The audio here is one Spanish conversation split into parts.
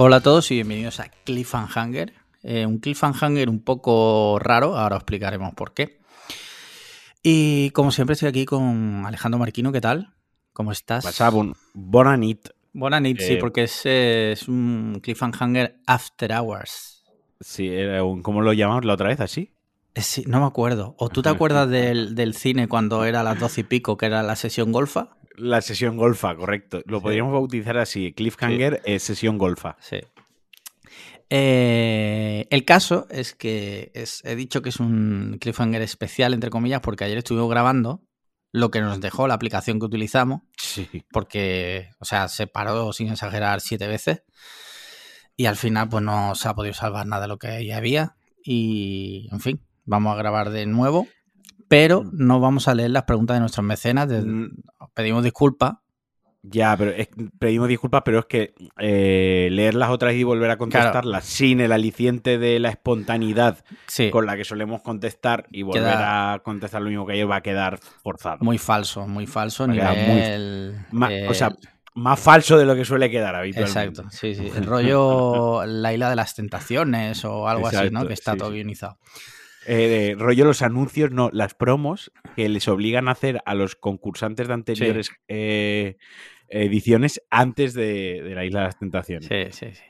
Hola a todos y bienvenidos a Cliffhanger. Eh, un cliffhanger un poco raro, ahora os explicaremos por qué. Y como siempre estoy aquí con Alejandro Marquino, ¿qué tal? ¿Cómo estás? Pasaba un bonanit. Bonanit, sí, Eh, porque es, es un cliffhanger after hours. Sí, era un- ¿cómo lo llamamos la otra vez? ¿Así? Eh, sí, no me acuerdo. ¿O tú te acuerdas del, del cine cuando era las doce y pico, que era la sesión golfa? La sesión golfa, correcto. Lo Sí. podríamos bautizar así. Cliffhanger es sesión golfa. Sí. Eh, el caso es que es- he dicho que es un cliffhanger especial, entre comillas, porque ayer estuvimos grabando lo que nos dejó la aplicación que utilizamos, Sí. porque, o sea, se paró sin exagerar siete veces y al final pues no se ha podido salvar nada de lo que ya había y, en fin, vamos a grabar de nuevo, pero no vamos a leer las preguntas de nuestros mecenas, de- Mm. os pedimos disculpas. Ya, pero es- pedimos disculpas, pero es que eh, leerlas otra vez y volver a contestarlas sin el aliciente de la espontaneidad Sí, con la que solemos contestar y volver Queda- a contestar lo mismo que ayer va a quedar forzado. muy falso, muy falso, muy- eh, o sea, más falso de lo que suele quedar habitualmente. Exacto, sí, sí. El rollo La isla de las tentaciones o algo así, ¿no? Que está sí, todo sí. Eh, de rollo los anuncios, no, las promos que les obligan a hacer a los concursantes de anteriores eh, ediciones antes de, de la Isla de las Tentaciones. Sí, sí, sí.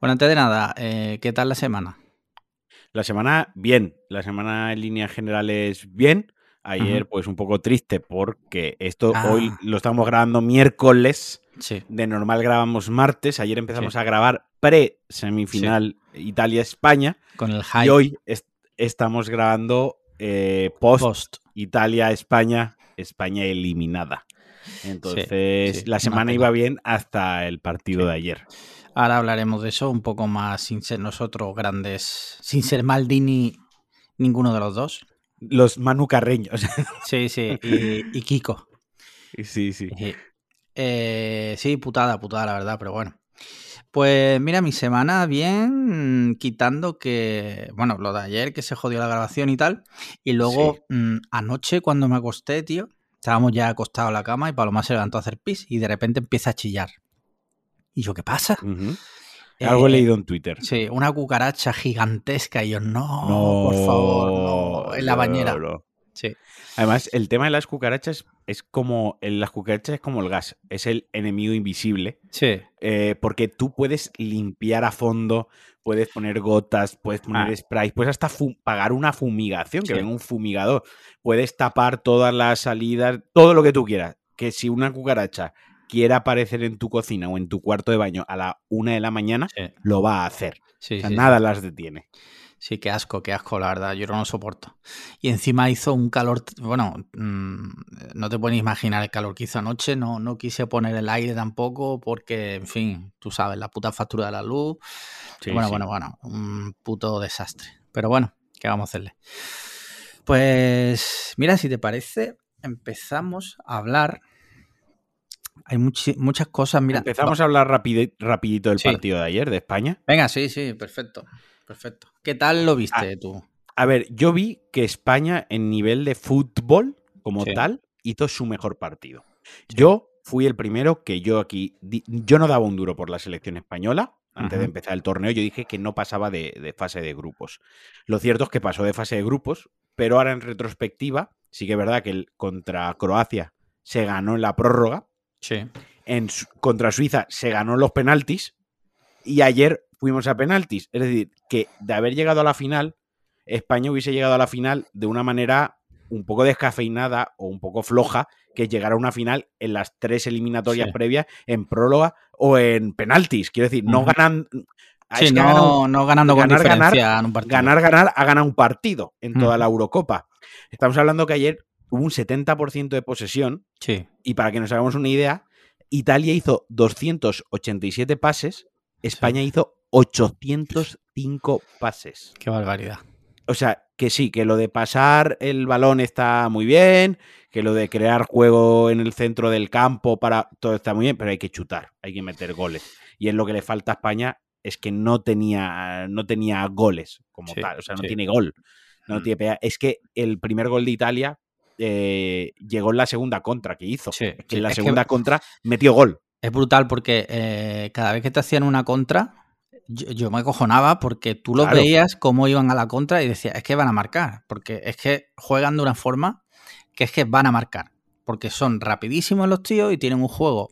Bueno, antes de nada, eh, ¿qué tal la semana? La semana, bien. La semana en líneas generales, bien. Ayer, pues un poco triste porque esto Ah. hoy lo estamos grabando miércoles. Sí, De normal grabamos martes. Ayer empezamos Sí. a grabar pre-semifinal Italia-España. con el hype Y hoy estamos grabando eh, post post. Italia-España, España eliminada. Entonces, sí, la semana iba bien hasta el partido de ayer. Ahora hablaremos de eso un poco más sin ser nosotros grandes, sin ser Maldini ninguno de los dos. Los Manu Carreños. Sí, sí, y, y Kiko. sí, sí. Sí. Eh, sí, putada, putada, la verdad, pero bueno. Pues mira, mi semana bien, quitando que, bueno, lo de ayer que se jodió la grabación y tal. Y luego Sí. mm, anoche cuando me acosté, tío, estábamos ya acostados en la cama y Paloma se levantó a hacer pis y de repente empieza a chillar. Y yo, ¿qué pasa? Algo he Eh, leído en Twitter. Sí, una cucaracha gigantesca y yo, no, No, por favor, no, en la no, bañera. no. Sí, Además, el tema de las cucarachas es como. el- Las cucarachas es como el gas. Es el enemigo invisible. sí, eh, porque tú puedes limpiar a fondo, puedes poner gotas, puedes poner Ah. spray, puedes hasta pagar una fumigación, que Sí. venga un fumigador. Puedes tapar todas las salidas, todo lo que tú quieras. Que si una cucaracha quiere aparecer en tu cocina o en tu cuarto de baño a la una de la mañana, sí, lo va a hacer. sí, O sea, nada las detiene. Sí, qué asco, qué asco, la verdad. Yo no lo soporto. Y encima hizo un calor. Bueno, mm, no te puedes imaginar el calor que hizo anoche. No, no quise poner el aire tampoco porque, en fin, tú sabes, la puta factura de la luz. Sí, bueno, sí. bueno, bueno, un puto desastre. Pero bueno, ¿qué vamos a hacerle? Pues, mira, si te parece, empezamos a hablar. Hay muchas cosas. Mira, Empezamos a hablar rapide- rapidito del Sí. partido de ayer, de España. Venga, sí, sí, perfecto. Perfecto. ¿Qué tal lo viste Ah, tú? A ver, yo vi que España en nivel de fútbol como Sí. tal hizo su mejor partido. Yo fui el primero que yo aquí, yo no daba un duro por la selección española. Antes de empezar el torneo, yo dije que no pasaba de, de fase de grupos. Lo cierto es que pasó de fase de grupos, pero ahora en retrospectiva, sí que es verdad que el, contra Croacia se ganó en la prórroga, Sí. en, contra Suiza se ganó los penaltis y ayer fuimos a penaltis. Es decir, que de haber llegado a la final, España hubiese llegado a la final de una manera un poco descafeinada o un poco floja, que es llegar a una final en las tres eliminatorias Sí. previas, en próloga o en penaltis. Quiero decir, no Ujú. ganan. ah, Sí, no, ganando con ganar, ganar, en un partido. ganar, ganar, ha ganado un partido en toda la Eurocopa. Estamos hablando que ayer hubo un 70% de posesión Sí, y para que nos hagamos una idea, Italia hizo 287 pases, España hizo 805 pases. qué barbaridad. O sea, que sí, que lo de pasar el balón está muy bien, que lo de crear juego en el centro del campo para todo está muy bien, pero hay que chutar, hay que meter goles. Y es lo que le falta a España es que no tenía no tenía goles como Sí, tal, o sea, no sí. tiene gol. No Mm. tiene. Es que el primer gol de Italia eh, llegó en la segunda contra que hizo. Sí, en la que- segunda contra metió gol. Es brutal porque eh, cada vez que te hacían una contra, yo, yo me acojonaba porque tú los Claro. veías cómo iban a la contra y decías, es que van a marcar, porque es que juegan de una forma que es que van a marcar, porque son rapidísimos los tíos y tienen un juego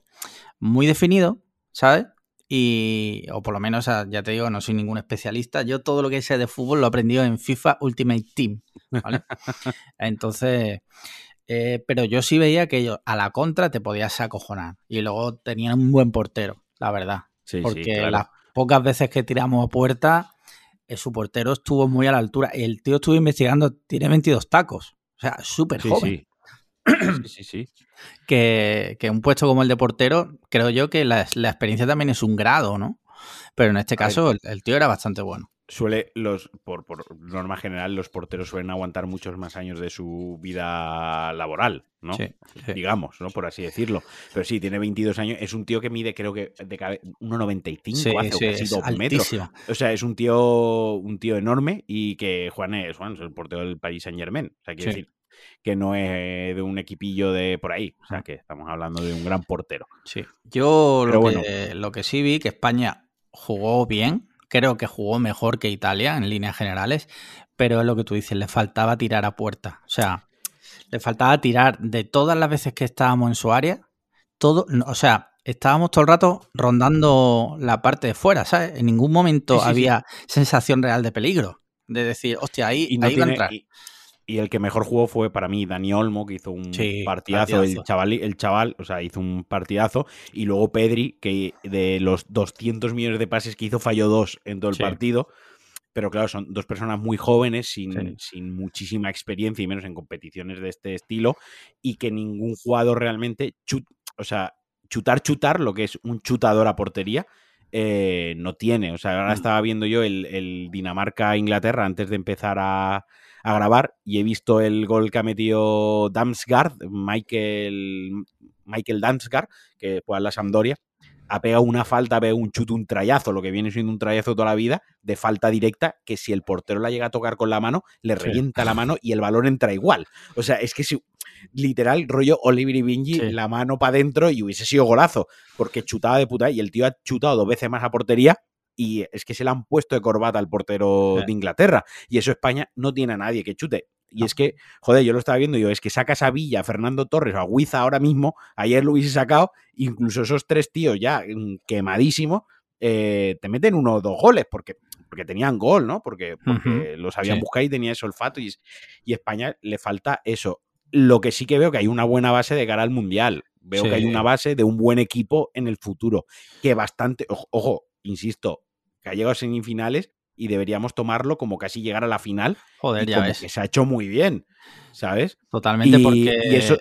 muy definido, ¿sabes? Y, o por lo menos, ya te digo, no soy ningún especialista. Yo todo lo que sé de fútbol lo he aprendido en FIFA Ultimate Team, ¿vale? Entonces, eh, pero yo sí veía que ellos a la contra te podías acojonar. Y luego tenían un buen portero, la verdad. Sí, sí, Porque claro. las pocas veces que tiramos a puerta, eh, su portero estuvo muy a la altura. El tío estuvo investigando, tiene 22 tacos. O sea, súper Sí, joven. sí. Sí, sí, sí. Que, que un puesto como el de portero, creo yo que la, la experiencia también es un grado, ¿no? Pero en este caso, el, el tío era bastante bueno. Suele, los, por, por norma general, los porteros suelen aguantar muchos más años de su vida laboral, ¿no? Sí, sí. Digamos, ¿no? Por así decirlo. Pero sí, tiene 22 años. Es un tío que mide, creo que, de cabe- 1,95 Sí, hace, casi 2 metros. O sea, es un tío, un tío enorme y que Juan es, Juan es el portero del Paris Saint Germain. O sea, quiere Sí. decir que no es de un equipillo de por ahí. O sea, que estamos hablando de un gran portero. Sí. Yo lo, bueno. que, lo que sí vi que España jugó bien, creo que jugó mejor que Italia en líneas generales, pero es lo que tú dices, le faltaba tirar a puerta. O sea, le faltaba tirar de todas las veces que estábamos en su área, todo, o sea, estábamos todo el rato rondando la parte de fuera, ¿sabes? En ningún momento Sí, sí, sí. había sensación real de peligro. De decir, hostia, ahí, Y, no ahí va a tiene- entrar. y- y el que mejor jugó fue para mí Dani Olmo, que hizo un Sí, partidazo. El chaval, el chaval, o sea, hizo un partidazo. Y luego Pedri, que de los 200 millones de pases que hizo, falló dos en todo el Sí. partido. Pero claro, son dos personas muy jóvenes, sin, Sí. sin muchísima experiencia y menos en competiciones de este estilo. Y que ningún jugador realmente, chut- o sea, chutar, chutar, lo que es un chutador a portería, eh, no tiene. O sea, ahora Mm. estaba viendo yo el, el Dinamarca-Inglaterra antes de empezar a, a grabar y he visto el gol que ha metido Damsgaard, Michael, Michael Damsgaard, que fue a la Sampdoria. Ha pegado una falta, ha pegado un chute, un trayazo, lo que viene siendo un trayazo toda la vida, de falta directa, que si el portero la llega a tocar con la mano, le Sí. revienta la mano y el balón entra igual. O sea, es que si, literal, rollo Oliver y Bingi, Sí. la mano para adentro y hubiese sido golazo, porque chutaba de puta y el tío ha chutado dos veces más a portería y es que se le han puesto de corbata al portero Sí. de Inglaterra y eso España no tiene a nadie que chute. Y No. es que, joder, yo lo estaba viendo y yo, es que sacas a Villa, a Fernando Torres o a Huiza ahora mismo, ayer lo hubiese sacado, incluso esos tres tíos ya mm, quemadísimos, eh, te meten uno o dos goles, porque, porque tenían gol, ¿no? Porque, porque los habían sí. buscado y tenía ese olfato y, y España le falta eso. Lo que sí que veo que hay una buena base de cara al Mundial. Veo que hay una base de un buen equipo en el futuro. Que bastante, ojo, ojo, insisto, que ha llegado a semifinales y deberíamos tomarlo como casi llegar a la final. Joder, y ya como ves. que se ha hecho muy bien, ¿sabes? Totalmente y, porque... y eso.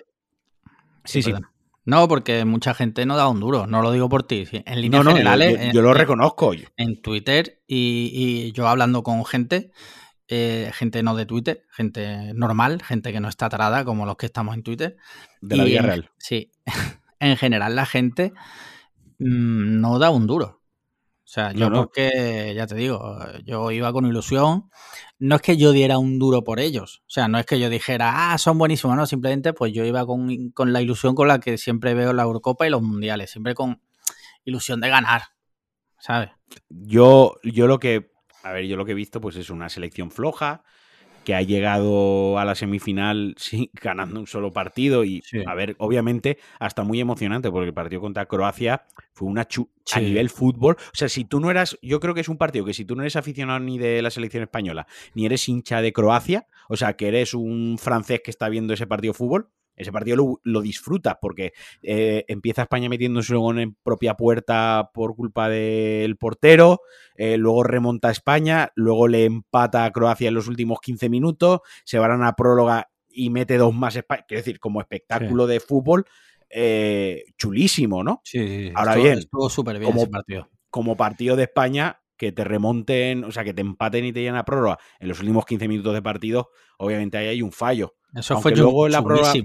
Sí, sí. perdón. No, porque mucha gente no da un duro, no lo digo por ti. En líneas No, no, yo, generales, yo- en- lo reconozco. en Twitter y, y yo hablando con gente, eh, gente no de Twitter, gente normal, gente que no está atarada como los que estamos en Twitter. De la vida real. Sí, en general la gente mm, no da un duro. O sea, yo No, no. porque, ya te digo, yo iba con ilusión. No es que yo diera un duro por ellos. O sea, no es que yo dijera, ah, son buenísimos, no. Simplemente, pues yo iba con, con la ilusión con la que siempre veo la Eurocopa y los mundiales. Siempre con ilusión de ganar. ¿Sabes? Yo, yo lo que. A ver, yo lo que he visto, pues es una selección floja, que ha llegado a la semifinal sí, ganando un solo partido. Y, Sí. a ver, obviamente, hasta muy emocionante, porque el partido contra Croacia fue una chu a nivel fútbol. O sea, si tú no eras. Yo creo que es un partido que si tú no eres aficionado ni de la selección española, ni eres hincha de Croacia, o sea, que eres un francés que está viendo ese partido de fútbol. Ese partido lo, lo disfrutas porque eh, empieza España metiéndose luego en propia puerta por culpa del portero, eh, luego remonta a España, luego le empata a Croacia en los últimos 15 minutos, se van a una próloga y mete dos más España. Quiero decir, como espectáculo de fútbol, eh, chulísimo, ¿no? Sí, sí. Ahora estuvo, bien, Estuvo súper bien como- ese partido. Como partido de España, que te remonten, o sea, que te empaten y te llenen a prórroga en los últimos 15 minutos de partido, obviamente ahí hay un fallo. Eso aunque fue luego la prórroga-. ¿eh?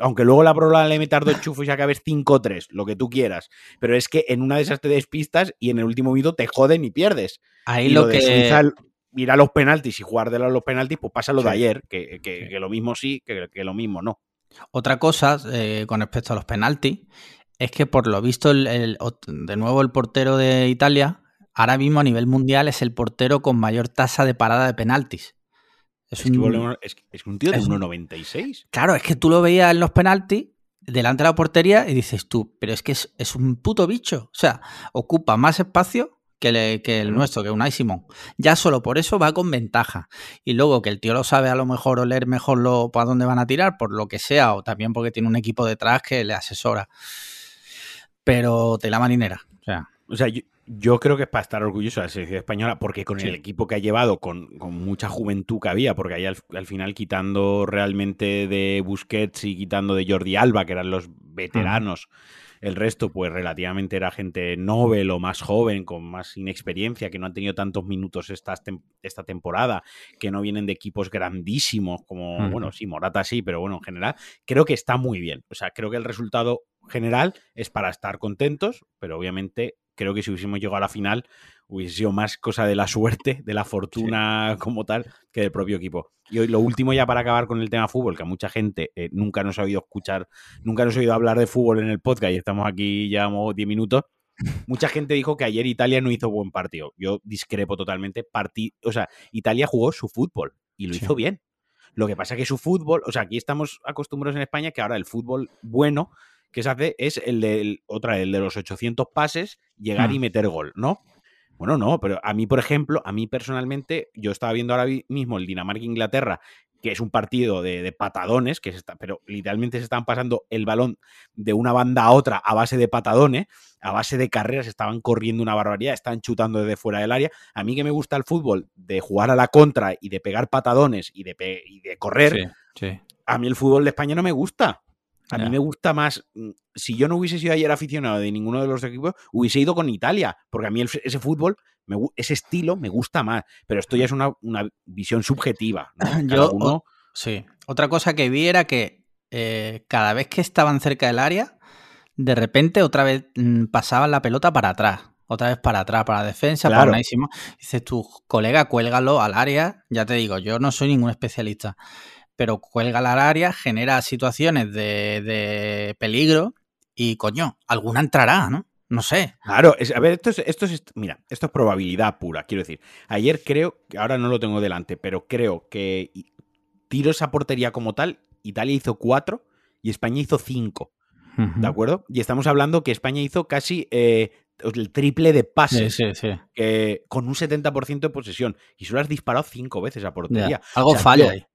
aunque luego la prórroga le metas dos chufos y acabes 5-3, lo que tú quieras. Pero es que en una de esas te despistas y en el último minuto te joden y pierdes. Ahí y lo, lo que... Suiza, ir a los penaltis y jugar de los penaltis, pues pasa lo de ayer, que, que- Sí. que lo mismo sí, que, que lo mismo no. Otra cosa eh, con respecto a los penaltis es que por lo visto el, de nuevo el portero de Italia ahora mismo a nivel mundial es el portero con mayor tasa de parada de penaltis. Es, un, es, un, tío de 1,96. Claro, es que tú lo veías en los penaltis delante de la portería y dices tú, pero es que es, un puto bicho. O sea, ocupa más espacio que, que el nuestro, que un Simón. Ya solo por eso va con ventaja. Y luego que el tío lo sabe a lo mejor oler mejor lo, para dónde van a tirar, por lo que sea, o también porque tiene un equipo detrás que le asesora. Pero te la marinera. O sea, o sea yo creo que es para estar orgulloso de la selección española, porque con el equipo que ha llevado, con, mucha juventud que había, porque ahí al, final quitando realmente de Busquets y quitando de Jordi Alba, que eran los veteranos, el resto, pues relativamente era gente novel o más joven, con más inexperiencia, que no han tenido tantos minutos esta, esta temporada, que no vienen de equipos grandísimos, como, bueno, sí, Morata sí, pero bueno, en general, creo que está muy bien. O sea, creo que el resultado general es para estar contentos, pero obviamente creo que si hubiésemos llegado a la final hubiese sido más cosa de la suerte, de la fortuna como tal, que del propio equipo. Y hoy lo último ya para acabar con el tema fútbol, que a mucha gente eh, nunca nos ha oído escuchar, nunca nos ha oído hablar de fútbol en el podcast y estamos aquí, llevamos 10 minutos. Mucha gente dijo que ayer Italia no hizo buen partido. Yo discrepo totalmente. o sea, Italia jugó su fútbol y lo hizo bien. Lo que pasa es que su fútbol, o sea, aquí estamos acostumbrados en España que ahora el fútbol bueno que se hace es el de, otra, el de los 800 pases, llegar y mm. meter gol, ¿no? Bueno, no, pero a mí, por ejemplo, a mí personalmente, yo estaba viendo ahora mismo el Dinamarca-Inglaterra, que es un partido de, patadones, que se está, pero literalmente se están pasando el balón de una banda a otra a base de patadones, a base de carreras, estaban corriendo una barbaridad, están chutando desde fuera del área. A mí que me gusta el fútbol de jugar a la contra y de pegar patadones y de, y de correr, a mí el fútbol de España no me gusta. A mí me gusta más. Mm, si yo no hubiese sido ayer aficionado de ninguno de los equipos, hubiese ido con Italia, porque a mí ese fútbol, ese estilo me gusta más. Pero esto ya es una, visión subjetiva. yo, sí. Otra cosa que vi era que eh, cada vez que estaban cerca del área, de repente otra vez mm, pasaban la pelota para atrás. Otra vez para atrás, para la defensa, para Dices, tu colega, cuélgalo al área. Ya te digo, yo no soy ningún especialista pero cuelga la área, genera situaciones de, peligro y, coño, alguna entrará, ¿no? No sé. Claro, a ver, esto es, esto es, mira, esto es probabilidad pura, quiero decir. Ayer creo, ahora no lo tengo delante, pero creo que tiro esa portería como tal, Italia hizo cuatro y España hizo cinco. ¿De acuerdo? Y estamos hablando que España hizo casi eh, el triple de pases sí, sí, sí. con un 70% de posesión. Y solo has disparado cinco veces a portería. algo falla ahí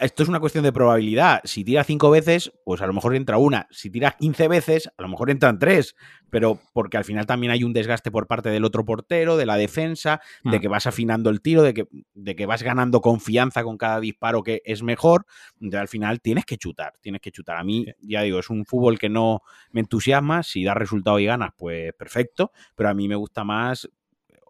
esto es una cuestión de probabilidad. Si tiras cinco veces, pues a lo mejor entra una. Si tiras 15 veces, a lo mejor entran tres. Pero porque al final también hay un desgaste por parte del otro portero, de la defensa, de mm. que vas afinando el tiro, de que, de que vas ganando confianza con cada disparo que es mejor. Entonces al final tienes que chutar, tienes que chutar. A mí, ya digo, es un fútbol que no me entusiasma. Si da resultado y ganas, pues perfecto. Pero a mí me gusta más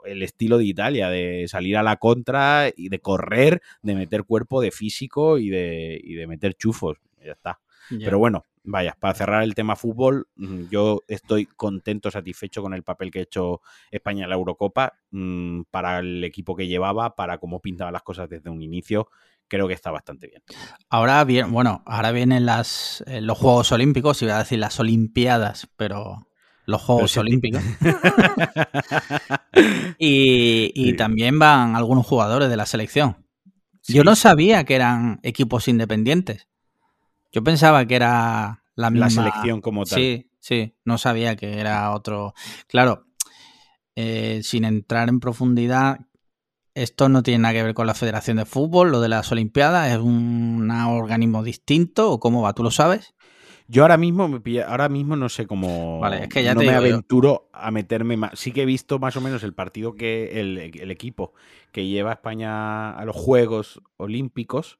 el estilo de Italia, de salir a la contra y de correr, de meter cuerpo, de físico y de, de meter chufos. Ya está. Pero bueno, vaya, para cerrar el tema fútbol, mm, yo estoy contento, satisfecho con el papel que ha hecho España en la Eurocopa, mm, para el equipo que llevaba, para cómo pintaba las cosas desde un inicio. Creo que está bastante bien. Ahora bien, bueno, ahora vienen las, eh, los Juegos Olímpicos, iba a decir las Olimpiadas, pero los Juegos Olímpicos. y, también van algunos jugadores de la selección. Yo no sabía que eran equipos independientes. Yo pensaba que era la misma. La selección como tal. Sí, sí. No sabía que era otro. Claro, eh, sin entrar en profundidad, esto no tiene nada que ver con la Federación de Fútbol, lo de las Olimpiadas, ¿es un organismo distinto o cómo va? ¿Tú lo sabes? Yo ahora mismo me ahora mismo no sé cómo vale, es que ya no me aventuro a meterme más. Sí que he visto más o menos el partido que el, el equipo que lleva a España a los Juegos Olímpicos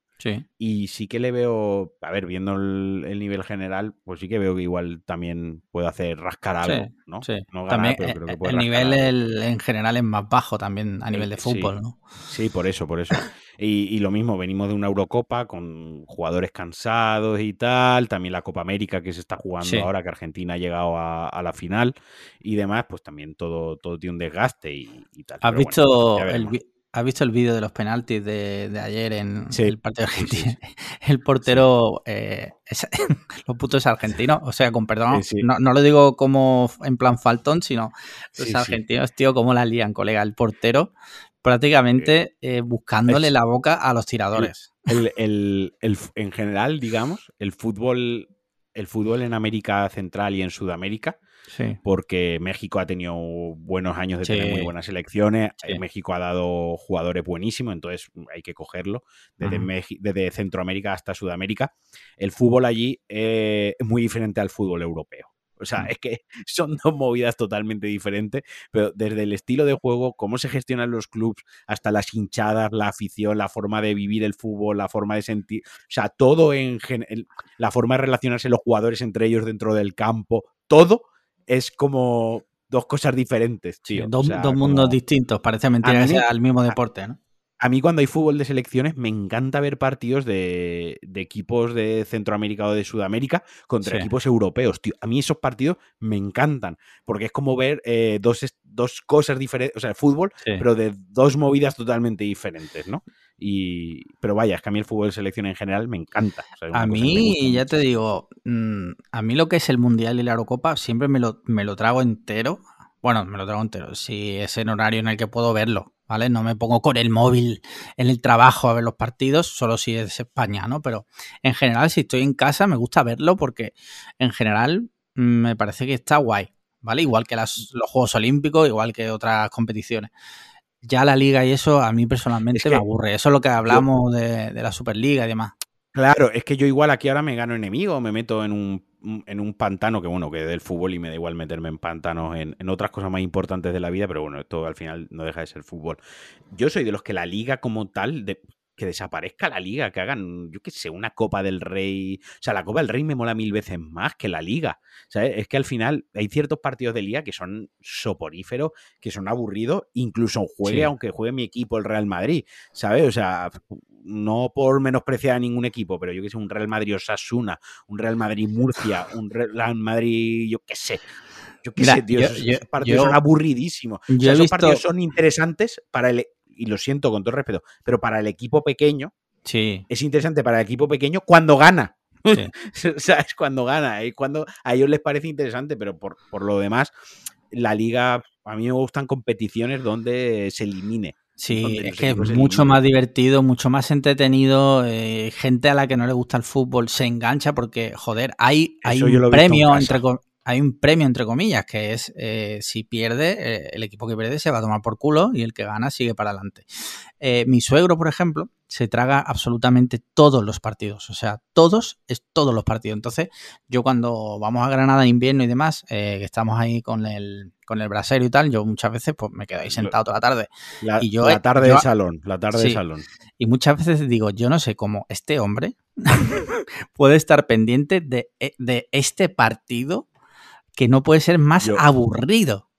y sí que le veo, a ver, viendo el, nivel general, pues sí que veo que igual también puede hacer rascar algo, ¿no? Sí. también eh, el nivel en general es más bajo también a nivel de fútbol, ¿no? Sí, por eso, por eso. Y, lo mismo, venimos de una Eurocopa con jugadores cansados y tal, también la Copa América que se está jugando ahora, que Argentina ha llegado a, la final y demás, pues también todo, todo tiene un desgaste y, tal. ¿Has visto el, ¿Has visto el vídeo de los penaltis de, ayer en Sí, el partido sí, sí, argentino? El portero, eh, es- los putos argentinos, o sea, con perdón, no, no lo digo como en plan faltón, sino los argentinos, tío, cómo la lían, colega. El portero prácticamente eh, buscándole es- la boca a los tiradores. El, el- en general, digamos, el fútbol, el fútbol en América Central y en Sudamérica, Sí. porque México ha tenido buenos años de Sí. tener muy buenas selecciones, Sí. eh, México ha dado jugadores buenísimos, entonces hay que cogerlo. Desde, Centroamérica hasta Sudamérica, el fútbol allí eh, es muy diferente al fútbol europeo. O sea, Mm. es que son dos movidas totalmente diferentes, pero desde el estilo de juego, cómo se gestionan los clubes, hasta las hinchadas, la afición, la forma de vivir el fútbol, la forma de sentir, o sea, todo en gen- el- la forma de relacionarse los jugadores entre ellos dentro del campo, todo es como dos cosas diferentes, Sí, tío. dos, O sea, dos mundos distintos. Parece mentira que sea el mismo deporte, ¿no? a mí cuando hay fútbol de selecciones me encanta ver partidos de, de equipos de Centroamérica o de Sudamérica contra Sí. equipos europeos, tío. A mí esos partidos me encantan, porque es como ver eh, dos, dos cosas diferentes, o sea, fútbol, Sí. pero de dos movidas totalmente diferentes, ¿no? Y, pero vaya, es que a mí el fútbol de selección en general me encanta. o sea, A mí, ya mucho. te digo, mm, a mí lo que es el Mundial y la Eurocopa siempre me lo, me lo trago entero. Bueno, me lo trago entero. Si es en horario en el que puedo verlo, ¿vale? No me pongo con el móvil en el trabajo a ver los partidos, solo si es España, ¿no? Pero en general, si estoy en casa, me gusta verlo porque en general me parece que está guay, ¿vale? Igual que las- los Juegos Olímpicos, igual que otras competiciones. Ya la liga y eso a mí personalmente Es que me aburre. Eso es lo que hablamos de, de la Superliga y demás. Claro, es que yo igual aquí ahora me gano enemigo, me meto en un, en un pantano, que bueno, que del fútbol y me da igual meterme en pantanos en, en otras cosas más importantes de la vida, pero bueno, esto al final no deja de ser fútbol. Yo soy de los que la liga como tal, de- que desaparezca la liga, que hagan, yo qué sé, una Copa del Rey. O sea, la Copa del Rey me mola mil veces más que la liga. ¿sabes? Es que al final hay ciertos partidos de liga que son soporíferos, que son aburridos, incluso juegue, Sí. aunque juegue mi equipo, el Real Madrid, ¿sabes? O sea, no por menospreciar a ningún equipo, pero yo que sé, un Real Madrid Osasuna, un Real Madrid Murcia, un Real Madrid, yo qué sé. Yo qué Mira, sé, tío, yo- esos, yo- partidos yo- son aburridísimos. O sea, esos visto- partidos son interesantes para el, y lo siento con todo respeto, pero para el equipo pequeño, Sí, es interesante para el equipo pequeño cuando gana. Sí. o sea, es cuando gana, es cuando a ellos les parece interesante, pero por, por lo demás, la liga, a mí me gustan competiciones donde se elimine. Sí, es que es mucho más divertido, mucho más entretenido. eh, gente a la que no le gusta el fútbol se engancha porque, joder, hay, hay un premio entre hay un premio entre comillas que es eh, si pierde eh, el equipo que pierde se va a tomar por culo y el que gana sigue para adelante. Eh, mi suegro, por ejemplo, se traga absolutamente todos los partidos, o sea, todos es todos los partidos. Entonces, yo cuando vamos a Granada en invierno y demás, que estamos ahí con el con el brasero y tal, yo muchas veces pues me quedo ahí sentado toda la tarde La, Y yo- la tarde yo- de salón, la tarde de salón. y muchas veces digo, yo no sé cómo este hombre puede estar pendiente de, de este partido que no puede ser más Yo- aburrido.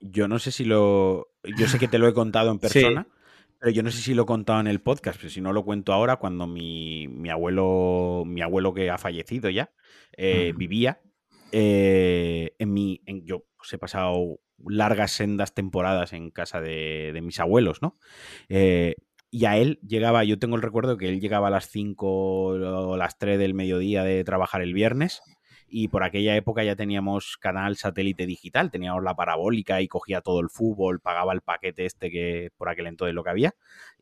Yo no sé si lo. Yo sé que te lo he contado en Sí. persona, pero yo no sé si lo he contado en el podcast. Pero si no lo cuento ahora, cuando mi, mi abuelo, mi abuelo que ha fallecido ya, eh, vivía. eh, en mi. en- yo pues, he pasado largas sendas temporadas en casa de, de mis abuelos, ¿no? Eh, y a él llegaba, yo tengo el recuerdo que él llegaba a las 5 o las 3 del mediodía de trabajar el viernes y por aquella época ya teníamos canal satélite digital, teníamos la parabólica y cogía todo el fútbol, pagaba el paquete este que por aquel entonces lo que había.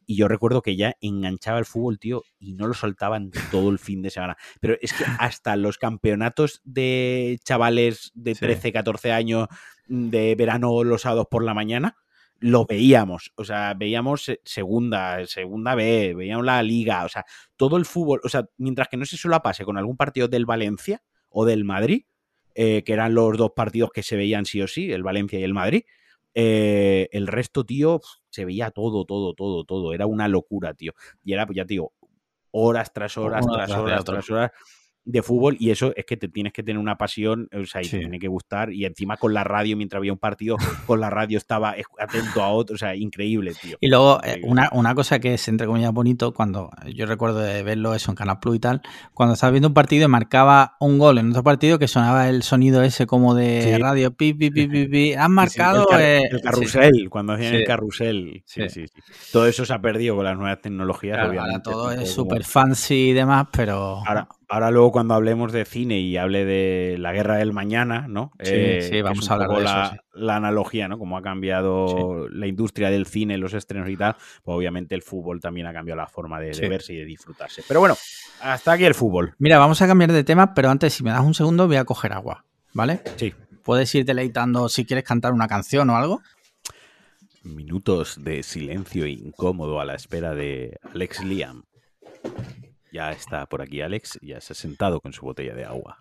Y yo recuerdo que ya enganchaba el fútbol, tío, y no lo soltaban todo el fin de semana. Pero es que hasta los campeonatos de chavales de Sí. 13, 14 años de verano los sábados por la mañana, lo veíamos. O sea, veíamos segunda, segunda B, veíamos la liga, o sea, todo el fútbol. O sea, mientras que no se solapase con algún partido del Valencia o del Madrid, eh, que eran los dos partidos que se veían sí o sí, el Valencia y el Madrid. eh, el resto, tío, se veía todo, todo, todo, todo. Era una locura, tío. Y era, pues ya te digo, horas tras horas, tras horas, tras horas. De fútbol y eso es que te tienes que tener una pasión, o sea, y Sí. te tiene que gustar. Y encima con la radio, mientras había un partido, con la radio estaba atento a otro, o sea, increíble, tío. Y luego, eh, Increíble. una, una cosa que es entre comillas bonito, cuando yo recuerdo de verlo eso en Canal Plus y tal, cuando estabas viendo un partido y marcaba un gol en otro partido que sonaba el sonido ese como de Sí. radio, pi, pi, pi, pi, pi, has marcado. el, car- eh, el sí. carrusel, cuando hacían el carrusel. Sí, Sí. Todo eso se ha perdido con las nuevas tecnologías. Claro, obviamente. ahora todo es súper fancy y demás, pero Ahora, ahora luego cuando hablemos de cine y hable de la guerra del mañana, ¿no? Sí, Eh, sí, vamos a hablar de eso, la, sí. la analogía, ¿no? Cómo ha cambiado la industria del cine, los estrenos y tal. Pues obviamente el fútbol también ha cambiado la forma de, de verse y de disfrutarse. Pero bueno, hasta aquí el fútbol. Mira, vamos a cambiar de tema, pero antes, si me das un segundo, voy a coger agua, ¿vale? Sí. Puedes ir deleitando si quieres cantar una canción o algo. Minutos de silencio incómodo a la espera de Alex Liam. Ya está por aquí Alex, ya se ha sentado con su botella de agua.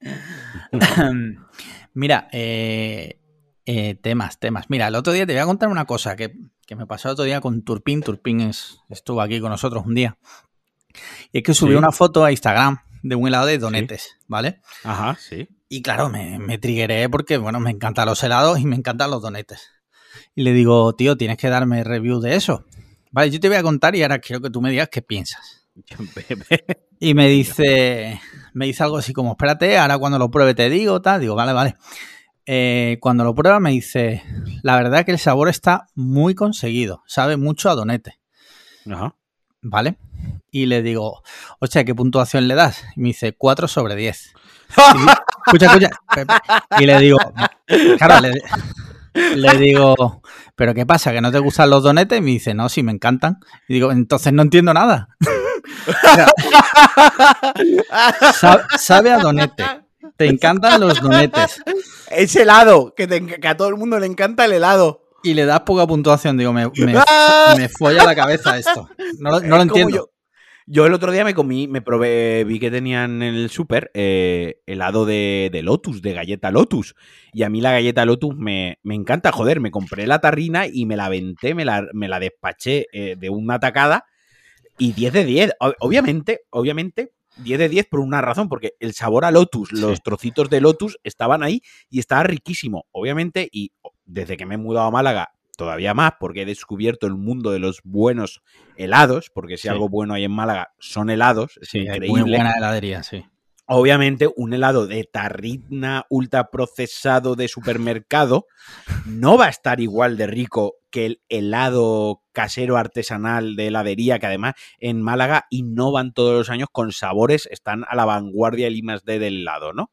Mira, eh, eh, temas, temas. Mira, el otro día te voy a contar una cosa que, que me pasó el otro día con Turpin. Turpin es, estuvo aquí con nosotros un día. Y es que subió Sí. una foto a Instagram de un helado de donetes, ¿vale? Ajá, sí. Y claro, me, me triggeré porque, bueno, me encantan los helados y me encantan los donetes. Y le digo, tío, tienes que darme review de eso. Vale, yo te voy a contar y ahora quiero que tú me digas qué piensas. Y me dice, me dice algo así como, espérate, ahora cuando lo pruebe te digo, tal. Digo, vale, vale. Eh, cuando lo prueba me dice, la verdad que el sabor está muy conseguido, sabe mucho a donete, Ajá. ¿vale? Y le digo, hostia, ¿qué puntuación le das? Y me dice, 4 sobre 10. Y, escucha, escucha. Y le digo, claro, le, le digo, ¿pero qué pasa? ¿Que no te gustan los donetes? Y me dice, no, sí, me encantan. Y digo, entonces no entiendo nada. Sa- sabe a donete. Te encantan los donetes. Es helado, que, te- que a todo el mundo le encanta el helado. Y le das poca puntuación. Digo, me, me, ¡Ah! me folla la cabeza esto. No, lo- no entiendo. Yo, yo el otro día me comí, me probé, vi que tenían en el súper eh, helado de, de Lotus, de galleta Lotus. Y a mí la galleta Lotus me, me encanta, joder, me compré la tarrina y me la aventé, me la, me la despaché eh, de una tacada y 10 de 10. O- Obviamente, obviamente, 10 de 10 por una razón, porque el sabor a Lotus, los Sí. trocitos de Lotus estaban ahí y estaba riquísimo. Obviamente, y desde que me he mudado a Málaga, todavía más, porque he descubierto el mundo de los buenos helados, porque si Sí. algo bueno hay en Málaga son helados, es Sí, hay increíble. muy buena heladería, sí. Obviamente, un helado de tarrina ultra procesado de supermercado no va a estar igual de rico que el helado casero artesanal de heladería, que además en Málaga innovan todos los años con sabores, están a la vanguardia del I+D del helado, ¿no?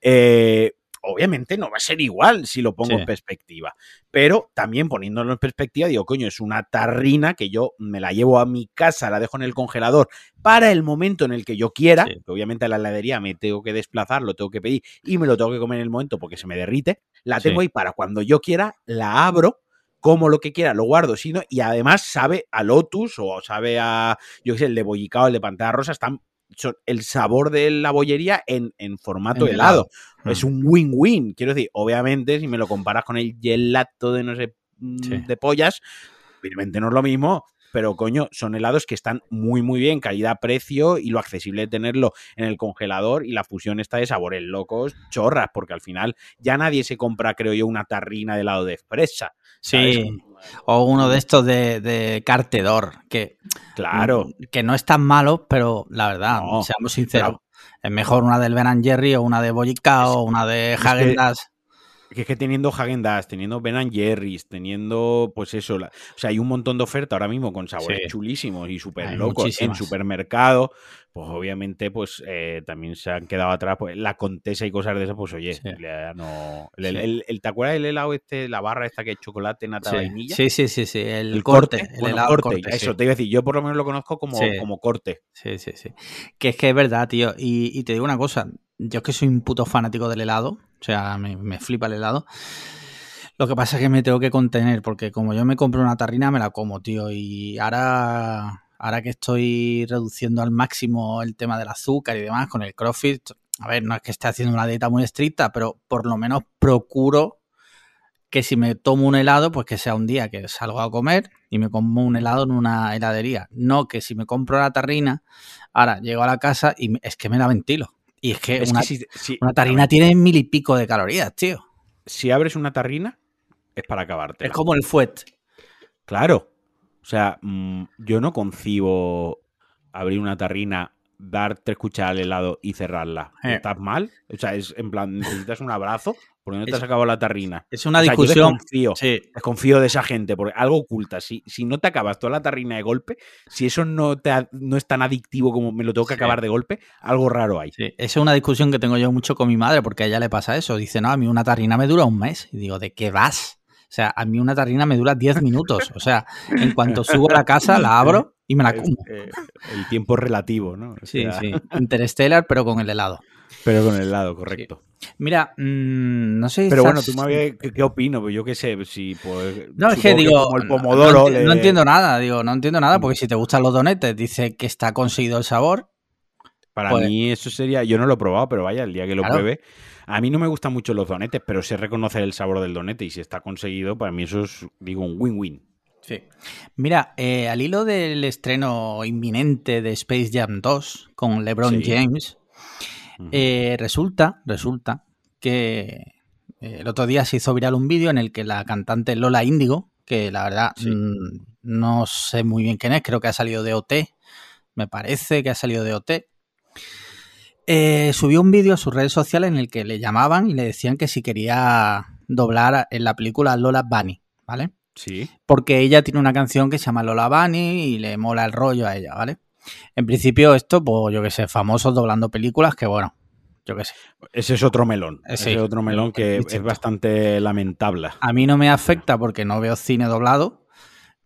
Eh, obviamente no va a ser igual si lo pongo Sí. en perspectiva, pero también poniéndolo en perspectiva, digo, coño, es una tarrina que yo me la llevo a mi casa, la dejo en el congelador para el momento en el que yo quiera, Sí. que obviamente a la heladería me tengo que desplazar, lo tengo que pedir y me lo tengo que comer en el momento porque se me derrite, la tengo Sí. ahí para cuando yo quiera, la abro, como lo que quiera, lo guardo, sino, y además sabe a Lotus o sabe a, yo qué sé, el de bollicao, el de pantalla rosa, están son el sabor de la bollería en, en formato En helado. helado. Es un win-win. Quiero decir, obviamente, si me lo comparas con el gelato de no sé, mm, Sí. de pollas, obviamente no es lo mismo. Pero coño, son helados que están muy, muy bien, calidad-precio y lo accesible de tenerlo en el congelador y la fusión está de sabores locos, chorras, porque al final ya nadie se compra, creo yo, una tarrina de helado de fresa. ¿sabes? Sí. O uno de estos de, de cartedor, que, Claro. que no es tan malo, pero la verdad, No, seamos sinceros, es mejor una del Ben Jerry o una de Bollicao o una de que- Hagen Dazs. Que es que teniendo Hagen Dazs, teniendo Ben Jerry's, teniendo, pues eso, la- o sea, hay un montón de oferta ahora mismo con sabores Sí. chulísimos y súper locos en supermercado, pues obviamente, pues eh, también se han quedado atrás, pues la contesa y cosas de esas, pues oye, Sí. no... El, Sí. el- el- ¿Te acuerdas del helado este, la barra esta que es chocolate, nata, vainilla? sí, sí, sí, sí, el, corte, corte, el bueno, helado corte, corte, eso te iba a decir, yo por lo menos lo conozco como, como corte. Sí, sí, sí. Que es que es verdad, tío. Y, y te digo una cosa, yo es que soy un puto fanático del helado, o sea, me, flipa el helado. Lo que pasa es que me tengo que contener, porque como yo me compro una tarrina, me la como, tío. Y ahora, ahora que estoy reduciendo al máximo el tema del azúcar y demás con el CrossFit, a ver, no es que esté haciendo una dieta muy estricta, pero por lo menos procuro que si me tomo un helado, pues que sea un día que salgo a comer y me como un helado en una heladería. No que si me compro la tarrina, ahora llego a la casa y es que me la ventilo. Y es que, Es una, que si, si- una tarrina tiene mil y pico de calorías, tío. si abres una tarrina, es para acabarte. Es como el fuet. Claro. O sea, mm, yo no concibo abrir una tarrina, dar tres cucharadas al helado y cerrarla. Eh. ¿Estás mal? O sea, es en plan, necesitas un abrazo porque no te Es- has acabado la tarrina. Es una O sea, yo discusión. desconfío, Sí, desconfío de esa gente porque algo oculta. Si, si no te acabas toda la tarrina de golpe, si eso no, te, no es tan adictivo como me lo tengo que Sí. acabar de golpe, algo raro hay. sí. Esa es una discusión que tengo yo mucho con mi madre porque a ella le pasa eso. Dice, no, a mí una tarrina me dura un mes. Y digo, ¿de qué vas? O sea, a mí una tarrina me dura 10 minutos. O sea, en cuanto subo a la casa, la abro y me la Es, como. eh, el tiempo es relativo, ¿no? O Sí, sea, sí. Interstellar, pero con el helado. Pero con el helado, correcto. Mira, mm, no sé. Pero bueno, tú me habías, ¿qué, qué opino? Pues yo qué sé, si pues. No, es que digo, como el no- pomodoro. no, enti- le- no entiendo nada, digo, no entiendo nada, porque si te gustan los donetes, dice que está conseguido el sabor. Para pues- mí eso sería, yo no lo he probado, pero vaya, el día que lo Claro. pruebe. A mí no me gustan mucho los donetes, pero sé reconocer el sabor del donete y si está conseguido, para mí eso es, digo, un win-win. Sí. Mira, eh, al hilo del estreno inminente de Space Jam 2 con LeBron Sí. James, eh, resulta, resulta que eh, el otro día se hizo viral un vídeo en el que la cantante Lola Índigo, que la verdad Sí. mm, no sé muy bien quién es, creo que ha salido de OT, me parece que ha salido de OT, eh, subió un vídeo a sus redes sociales en el que le llamaban y le decían que si quería doblar en la película Lola Bunny, ¿vale? Sí. porque ella tiene una canción que se llama Lola Bunny y le mola el rollo a ella, ¿vale? En principio esto, pues yo que sé, famosos doblando películas, que bueno, yo que sé. Ese es otro melón. Eh, Ese es otro melón que es Distinto. bastante lamentable. A mí no me afecta porque no veo cine doblado,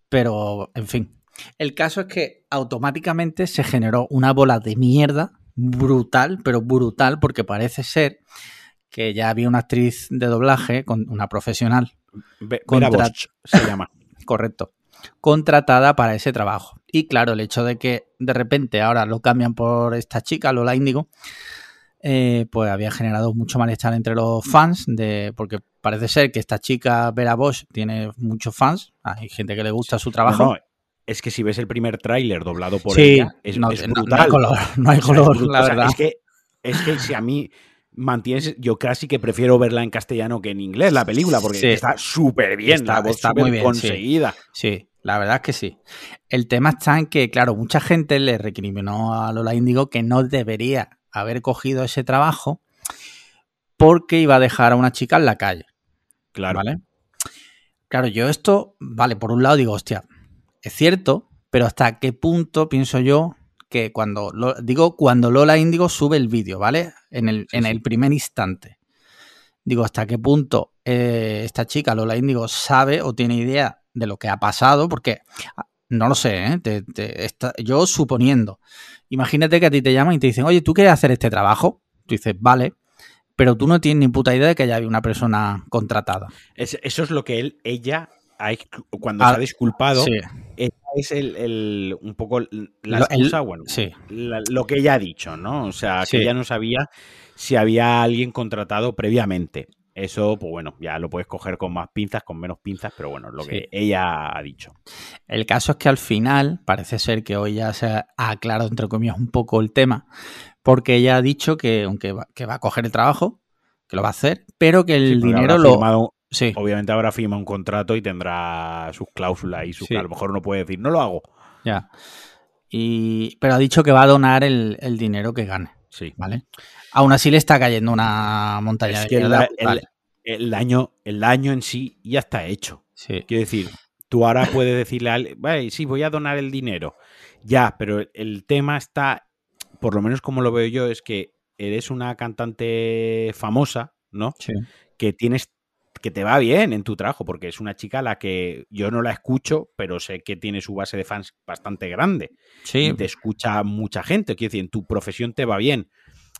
pero en fin. El caso es que automáticamente se generó una bola de mierda brutal, pero brutal, porque parece ser que ya había una actriz de doblaje, con una profesional, Vera Bosch se llama. correcto, contratada para ese trabajo. Y claro, el hecho de que de repente ahora lo cambian por esta chica, Lola Índigo, eh, pues había generado mucho malestar entre los fans, de, porque parece ser que esta chica, Vera Bosch, tiene muchos fans, hay gente que le gusta su trabajo. No, no, es que si ves el primer tráiler doblado por sí, ella, es, no, es no- no brutal. hay color, no hay O sea, es color, brutal. la O sea, verdad. es, que, es que si a mí mantienes, yo casi que prefiero verla en castellano que en inglés, la película, porque Sí. está súper bien, Está- la voz está súper muy bien, sí. conseguida. Sí, la verdad es que sí. El tema está en que, claro, mucha gente le recriminó a Lola Índigo que no debería haber cogido ese trabajo porque iba a dejar a una chica en la calle. Claro. ¿Vale? Claro, yo esto, vale, por un lado digo, hostia, es cierto, pero hasta qué punto pienso yo que cuando, lo- digo, cuando Lola Índigo sube el vídeo, ¿vale? En el, Sí, en sí. el primer instante. Digo, hasta qué punto eh, esta chica, Lola Índigo, sabe o tiene idea de lo que ha pasado, porque ah, no lo sé, ¿eh? Te- te- está- yo suponiendo, imagínate que a ti te llaman y te dicen, oye, ¿tú quieres hacer este trabajo? Tú dices, vale, pero tú no tienes ni puta idea de que haya una persona contratada. Es- eso es lo que él, ella, cuando Ah, se ha disculpado, Sí, ella es el, el- un poco la el- excusa, bueno, sí. la- lo que ella ha dicho, ¿no? O sea, Sí. que ella no sabía si había alguien contratado previamente. Eso, pues bueno, ya lo puedes coger con más pinzas, con menos pinzas, pero bueno, lo Sí. que ella ha dicho. El caso es que al final parece ser que hoy ya se ha aclarado, entre comillas, un poco el tema, porque ella ha dicho que, aunque va, que va a coger el trabajo, que lo va a hacer, pero que el Sí, dinero lo... firmado- Sí, obviamente ahora firma un contrato y tendrá sus cláusulas y sus Sí. a lo mejor no puede decir, no lo hago. ya. Y, pero ha dicho que va a donar el, el dinero que gane, Sí. ¿vale? Aún así le está cayendo una montaña Es de que el, el- el daño, el daño en sí ya está hecho. Sí, Quiero decir, tú ahora puedes decirle a alguien, "Vale, sí, voy a donar el dinero. Ya, pero el, el tema está, por lo menos como lo veo yo, es que eres una cantante famosa, ¿no? sí. Que tienes que te va bien en tu trabajo, porque es una chica a la que yo no la escucho, pero sé que tiene su base de fans bastante grande. Sí, y te escucha mucha gente. Quiero decir, en tu profesión te va bien.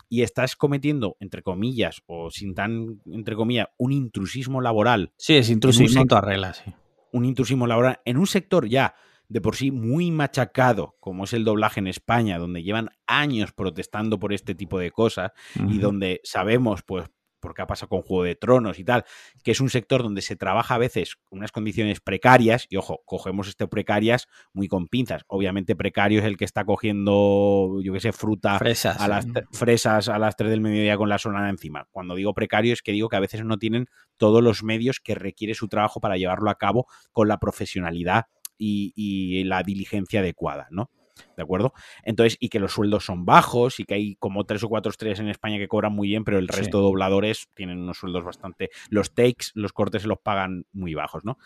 Y estás cometiendo, entre comillas, o sin tan, entre comillas, un intrusismo laboral sí, es intrusismo en sí. un intrusismo laboral en un sector ya de por sí muy machacado, como es el doblaje en España, donde llevan años protestando por este tipo de cosas y donde sabemos, pues, porque ha pasado con Juego de Tronos y tal, que es un sector donde se trabaja a veces con unas condiciones precarias, y ojo, cogemos este precarias muy con pinzas. Obviamente precario es el que está cogiendo, yo qué sé, fruta Fresas. a las tre- fresas a las 3 del mediodía con la sonada encima. Cuando digo precario es que digo que a veces no tienen todos los medios que requiere su trabajo para llevarlo a cabo con la profesionalidad y, y la diligencia adecuada, ¿no? ¿De acuerdo? Entonces, y que los sueldos son bajos y que hay como tres o cuatro estrellas en España que cobran muy bien, pero el Sí. resto de dobladores tienen unos sueldos bastante. Los takes, los cortes se los pagan muy bajos, ¿no?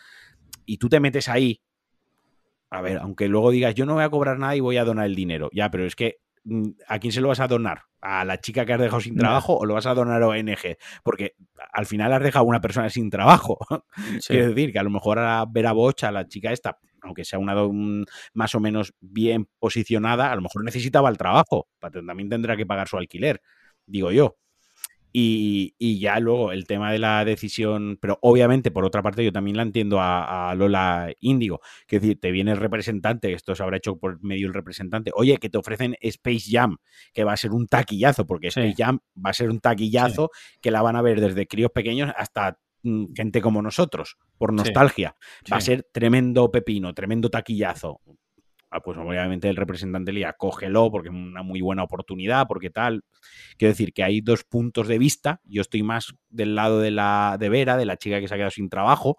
Y tú te metes ahí. A ver, aunque luego digas, yo no voy a cobrar nada y voy a donar el dinero. Ya, pero es que, mm, ¿a quién se lo vas a donar? ¿A la chica que has dejado sin trabajo o lo vas a donar a ONG? Porque al final has dejado a una persona sin trabajo. Sí. Quiero decir que a lo mejor a Vera Boch, a la chica esta, aunque sea una un- más o menos bien posicionada, a lo mejor necesitaba el trabajo. También tendrá que pagar su alquiler, digo yo. Y, y ya luego el tema de la decisión, pero obviamente por otra parte yo también la entiendo a, a Lola Índigo, que es decir, te viene el representante, esto se habrá hecho por medio del representante, oye, que te ofrecen Space Jam, que va a ser un taquillazo, porque Sí. Space Jam va a ser un taquillazo que la van a ver desde críos pequeños hasta mm, gente como nosotros, por nostalgia. Va a Sí. ser tremendo pepino, tremendo taquillazo. Ah, pues obviamente el representante le diga, cógelo porque es una muy buena oportunidad, porque tal. Quiero decir que hay dos puntos de vista. Yo estoy más del lado de la de Vera, de la chica que se ha quedado sin trabajo,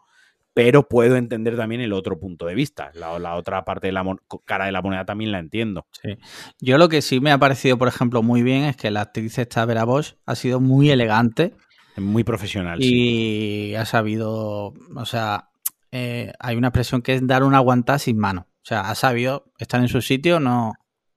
pero puedo entender también el otro punto de vista. La, la otra parte de la cara de la moneda también la entiendo. Sí. Yo lo que sí me ha parecido, por ejemplo, muy bien es que la actriz esta Vera Bosch ha sido muy elegante muy profesional. sí. y ha sabido, o sea, eh, hay una expresión que es dar una aguantada sin mano. O sea, ha sabido estar en su sitio, no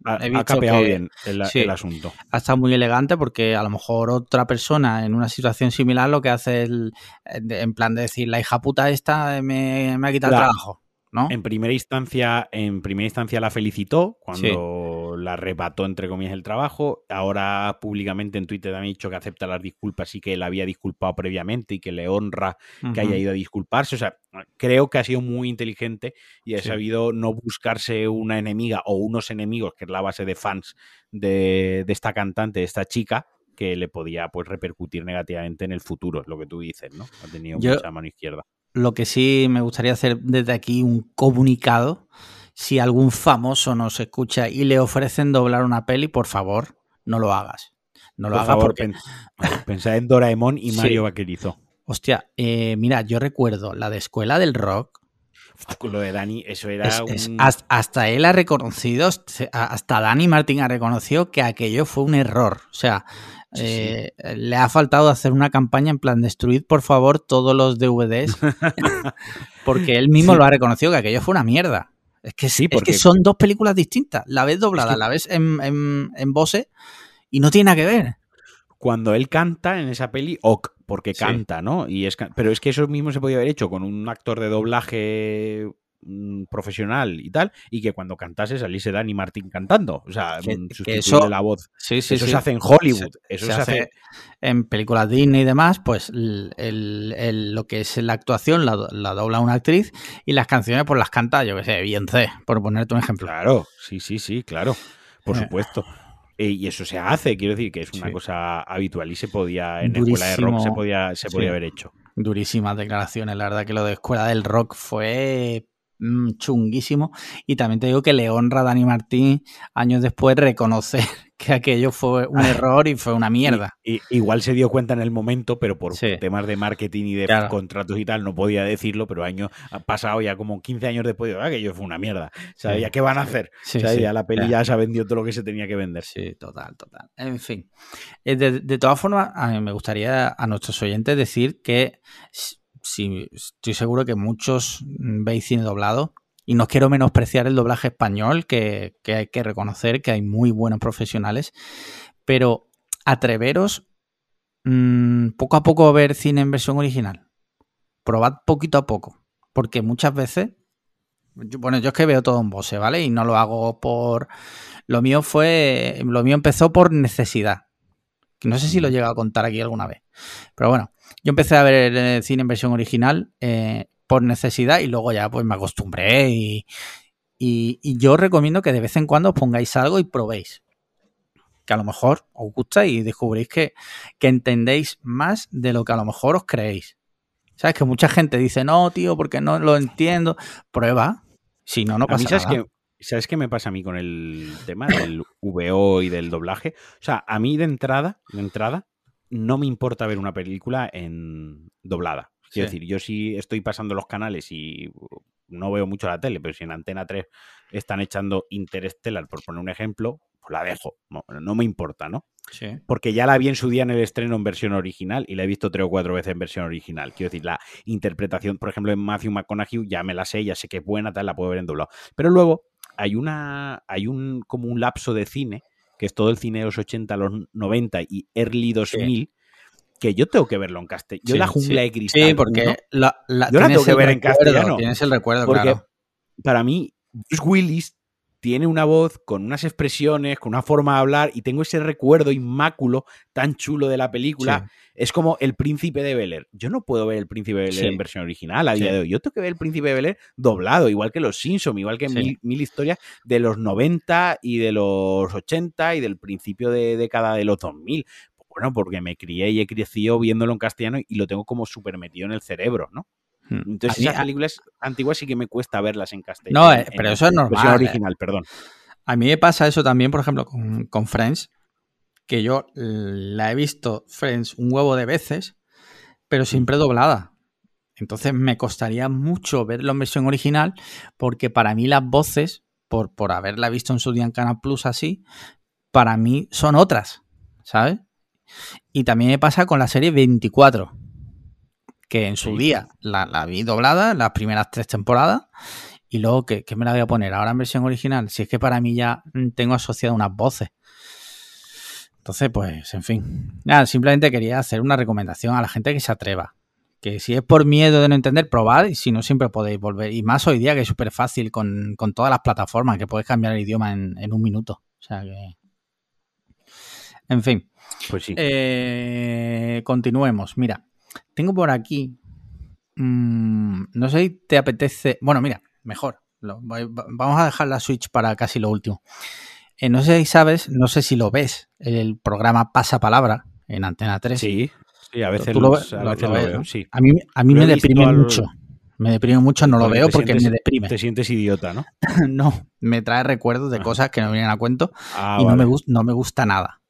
Ha, he ha capeado que- bien el, sí. el asunto. ha estado muy elegante porque a lo mejor otra persona en una situación similar lo que hace es el- en plan de decir la hija puta esta me, me ha quitado La- el trabajo, ¿no? En primera instancia, en primera instancia la felicitó cuando la arrebató entre comillas el trabajo. Ahora públicamente en Twitter también ha dicho que acepta las disculpas y que él había disculpado previamente y que le honra que haya ido a disculparse. O sea, creo que ha sido muy inteligente y ha Sí. sabido no buscarse una enemiga o unos enemigos, que es la base de fans de, de esta cantante, de esta chica, que le podía pues repercutir negativamente en el futuro, es lo que tú dices, ¿no? Ha tenido Yo- mucha mano izquierda. Lo que sí me gustaría hacer desde aquí un comunicado. Si algún famoso nos escucha y le ofrecen doblar una peli, por favor, no lo hagas. No lo Por hagas favor, porque, pen- pensad en Doraemon y Sí. Mario Vaquerizo. hostia, eh, mira, yo recuerdo la de Escuela del Rock. Lo de Dani, eso era es- es- un... hasta, hasta él ha reconocido, hasta Dani Martín ha reconocido que aquello fue un error. O sea, Sí, sí. eh, le ha faltado hacer una campaña en plan destruid por favor todos los DVDs porque él mismo Sí. lo ha reconocido que aquello fue una mierda. Es que, Sí, es que porque- son dos películas distintas. La ves doblada, Es que- la ves en, en, en Bose y no tiene nada que ver. Cuando él canta en esa peli, ok, porque Sí. canta, ¿no? Y es, pero es que eso mismo se podía haber hecho con un actor de doblaje mm, profesional y tal, y que cuando cantase saliese Dani Martín cantando. O sea, Que- mm, eso- la voz. Sí, sí, eso sí. se hace en Hollywood. Se- eso se se, hace... hace en películas Disney y demás, pues el- el- el- lo que es la actuación la, la dobla una actriz y las canciones pues las canta, yo que sé, Beyoncé, por ponerte un ejemplo. Claro, sí, sí, sí, claro. Por Eh. supuesto. Eh, Y eso se hace, quiero decir que es una Sí. cosa habitual y se podía, en la escuela de rock se podía, se Sí. podía haber hecho. Durísimas declaraciones, la verdad que lo de Escuela del Rock fue chunguísimo y también te digo que le honra a Dani Martín años después reconocer que aquello fue un error y fue una mierda. Y- y- igual se dio cuenta en el momento, pero por Sí. temas de marketing y de Claro. contratos y tal, no podía decirlo, pero años ha pasado ya como 15 años después, de, ah, que yo fue una mierda. Sí. ¿ya qué van a hacer? Sí, ya la peli ya. ya se ha vendido todo lo que se tenía que vender. Sí, total, total. En fin. Eh, De, de todas formas, a mí me gustaría a nuestros oyentes decir que si- estoy seguro que muchos mm, veis cine doblado y no quiero menospreciar el doblaje español, que, que hay que reconocer que hay muy buenos profesionales, pero atreveros mm, poco a poco a ver cine en versión original. Probad poquito a poco, porque muchas veces, bueno, yo es que veo todo en Bose, ¿vale? Y no lo hago por... Lo mío fue, lo mío empezó por necesidad. No sé si lo he llegado a contar aquí alguna vez. Pero bueno, yo empecé a ver eh, cine en versión original eh, por necesidad y luego ya pues me acostumbré y, y, y yo os recomiendo que de vez en cuando os pongáis algo y probéis. que a lo mejor os gusta y descubrís que, que entendéis más de lo que a lo mejor os creéis. ¿Sabes? Que mucha gente dice, no, tío, porque no lo entiendo. Prueba. Si no, no A pasa mí, ¿sabes nada. qué, ¿Sabes qué me pasa a mí con el tema del VO y del doblaje? O sea, a mí de entrada, de entrada, no me importa ver una película en doblada. Quiero Sí. decir, yo sí estoy pasando los canales y no veo mucho la tele, pero si en Antena 3 están echando Interstellar, por poner un ejemplo, pues la dejo. No, no me importa, ¿no? Sí. Porque ya la vi en su día en el estreno en versión original y la he visto tres o cuatro veces en versión original. Quiero decir, la interpretación, por ejemplo, en Matthew McConaughey ya me la sé, ya sé que es buena, tal, la puedo ver en doblado. Pero luego hay una, hay un como un lapso de cine, que es todo el cine de los 80, los 90 y early 2000, que yo tengo que verlo en castellano. Yo Sí, la jungla sí. de cristal. Sí, porque uno, la, la- Yo la tengo que ver en recuerdo, castellano. Tienes el recuerdo, Porque claro. para mí, Bruce Willis tiene una voz con unas expresiones, con una forma de hablar, y tengo ese recuerdo inmáculo tan chulo de la película. Sí. Es como el príncipe de Bel Air. Yo no puedo ver el príncipe de Bel Sí. en versión original a día Sí. de hoy. Yo tengo que ver el príncipe de Bel Air doblado, igual que los Simpsons, igual que mil, mil historias de los 90 y de los 80 y del principio de década de los 2000. Bueno, porque me crié y he crecido viéndolo en castellano y lo tengo como súper metido en el cerebro, ¿no? Hmm. Entonces, mí- esas a- películas antiguas sí que me cuesta verlas en castellano. No, eh, pero en eso es Versión normal. eh. original, perdón. A mí me pasa eso también, por ejemplo, con, con Friends, que yo la he visto Friends un huevo de veces, pero siempre doblada. Entonces me costaría mucho verlo en versión original, porque para mí las voces, por, por haberla visto en su día en Canal Plus así, para mí son otras, ¿sabes? Y también me pasa con la serie 24, que en su Sí. día la, la vi doblada, las primeras tres temporadas, y luego, ¿qué, qué me la voy a poner ahora en versión original? Si es que para mí ya mm, tengo asociadas unas voces. Entonces, pues, en fin. Nada, simplemente quería hacer una recomendación a la gente que se atreva. Que si es por miedo de no entender, probad y si no, siempre podéis volver. Y más hoy día que es súper fácil con, con todas las plataformas, que puedes cambiar el idioma en, en un minuto. O sea que... En fin. Pues sí. Eh, continuemos. Mira, tengo por aquí. mm, no sé si te apetece. Bueno, mira, mejor. Lo- voy- vamos a dejar la Switch para casi lo último. Eh, no sé si sabes, no sé si lo ves, el programa Pasapalabra en Antena 3. sí, sí, a veces, lo ves- a veces lo veo, sí. A mí, a mí me deprime al- mucho. Me deprime mucho, no lo Porque veo porque sientes- me deprime. Te sientes idiota, ¿no? No, me trae recuerdos de Ah. cosas que no vienen a cuento Ah, y no, me no me gusta nada.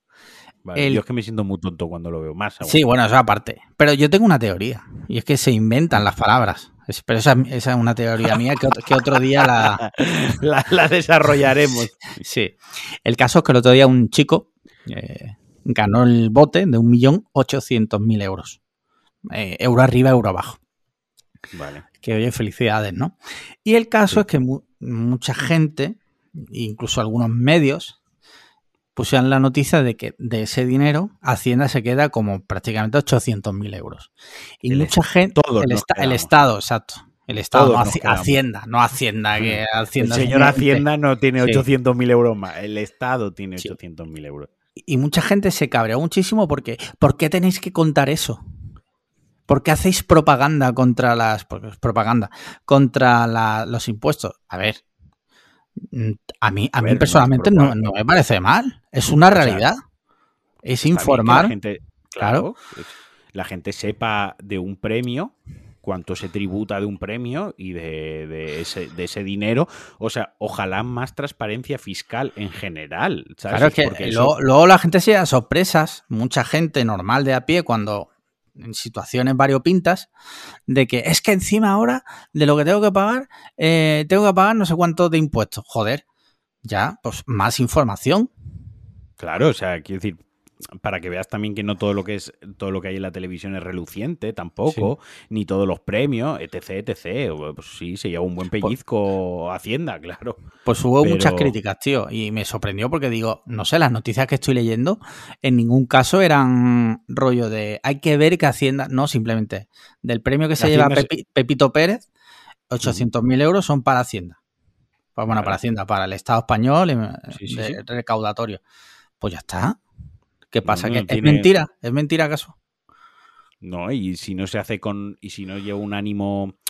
Vale. el- Yo es que me siento muy tonto cuando lo veo. Más aún. Sí, bueno, eso aparte. Pero yo tengo una teoría. Y es que se inventan las palabras. Es- pero esa, esa es una teoría mía que, otro- que otro día la... la, la desarrollaremos. Sí. El caso es que el otro día un chico eh, ganó el bote de 1.800.000 euros. Eh, euro arriba, euro abajo. Vale. Que oye, felicidades, ¿no? Y el caso Sí. es que mu- mucha gente, incluso algunos medios, pusieron la noticia de que de ese dinero Hacienda se queda como prácticamente 800.000 euros. Y El mucha gente... El, esta- el. Estado, exacto. El Estado, no. Hacienda, no Hacienda, que El Hacienda... es señor. Hacienda no tiene Sí. 800.000 euros más. El Estado tiene Sí. 800.000 euros. Y mucha gente se cabreó muchísimo porque ¿por qué tenéis que contar eso? ¿Por qué hacéis propaganda contra las propaganda contra la- los impuestos? A ver, a mí a, A mí ver, personalmente no, me parece mal. Es una realidad. es informar. La gente, claro, la gente sepa de un premio, cuánto se tributa de un premio y de, de ese, de ese dinero. O sea, ojalá más transparencia fiscal en general. ¿sabes? Claro, es que Porque eso- luego, luego la gente se da sorpresas, mucha gente normal de a pie, cuando en situaciones variopintas, de que es que encima ahora de lo que tengo que pagar, eh, tengo que pagar no sé cuánto de impuestos. Joder, ya, pues más información. Claro, o sea, quiero decir, para que veas también que no todo lo que es todo lo que hay en la televisión es reluciente tampoco, ni todos los premios, etc, etc. Pues sí, se lleva un buen pellizco Hacienda, claro. Pues hubo Pero- muchas críticas, tío, y me sorprendió porque digo, no sé, las noticias que estoy leyendo en ningún caso eran rollo de hay que ver que Hacienda, no, simplemente del premio que se lleva Hacienda es- Pepi- Pepito Pérez, 800.000 euros son para Hacienda. Pues bueno, para Hacienda, para el Estado español, Sí, sí, de- sí. recaudatorio. Pues ya está. ¿Qué pasa? no ¿Que ¿Es mentira? ¿Es mentira acaso? No, y si no se hace con. Y si no lleva un ánimo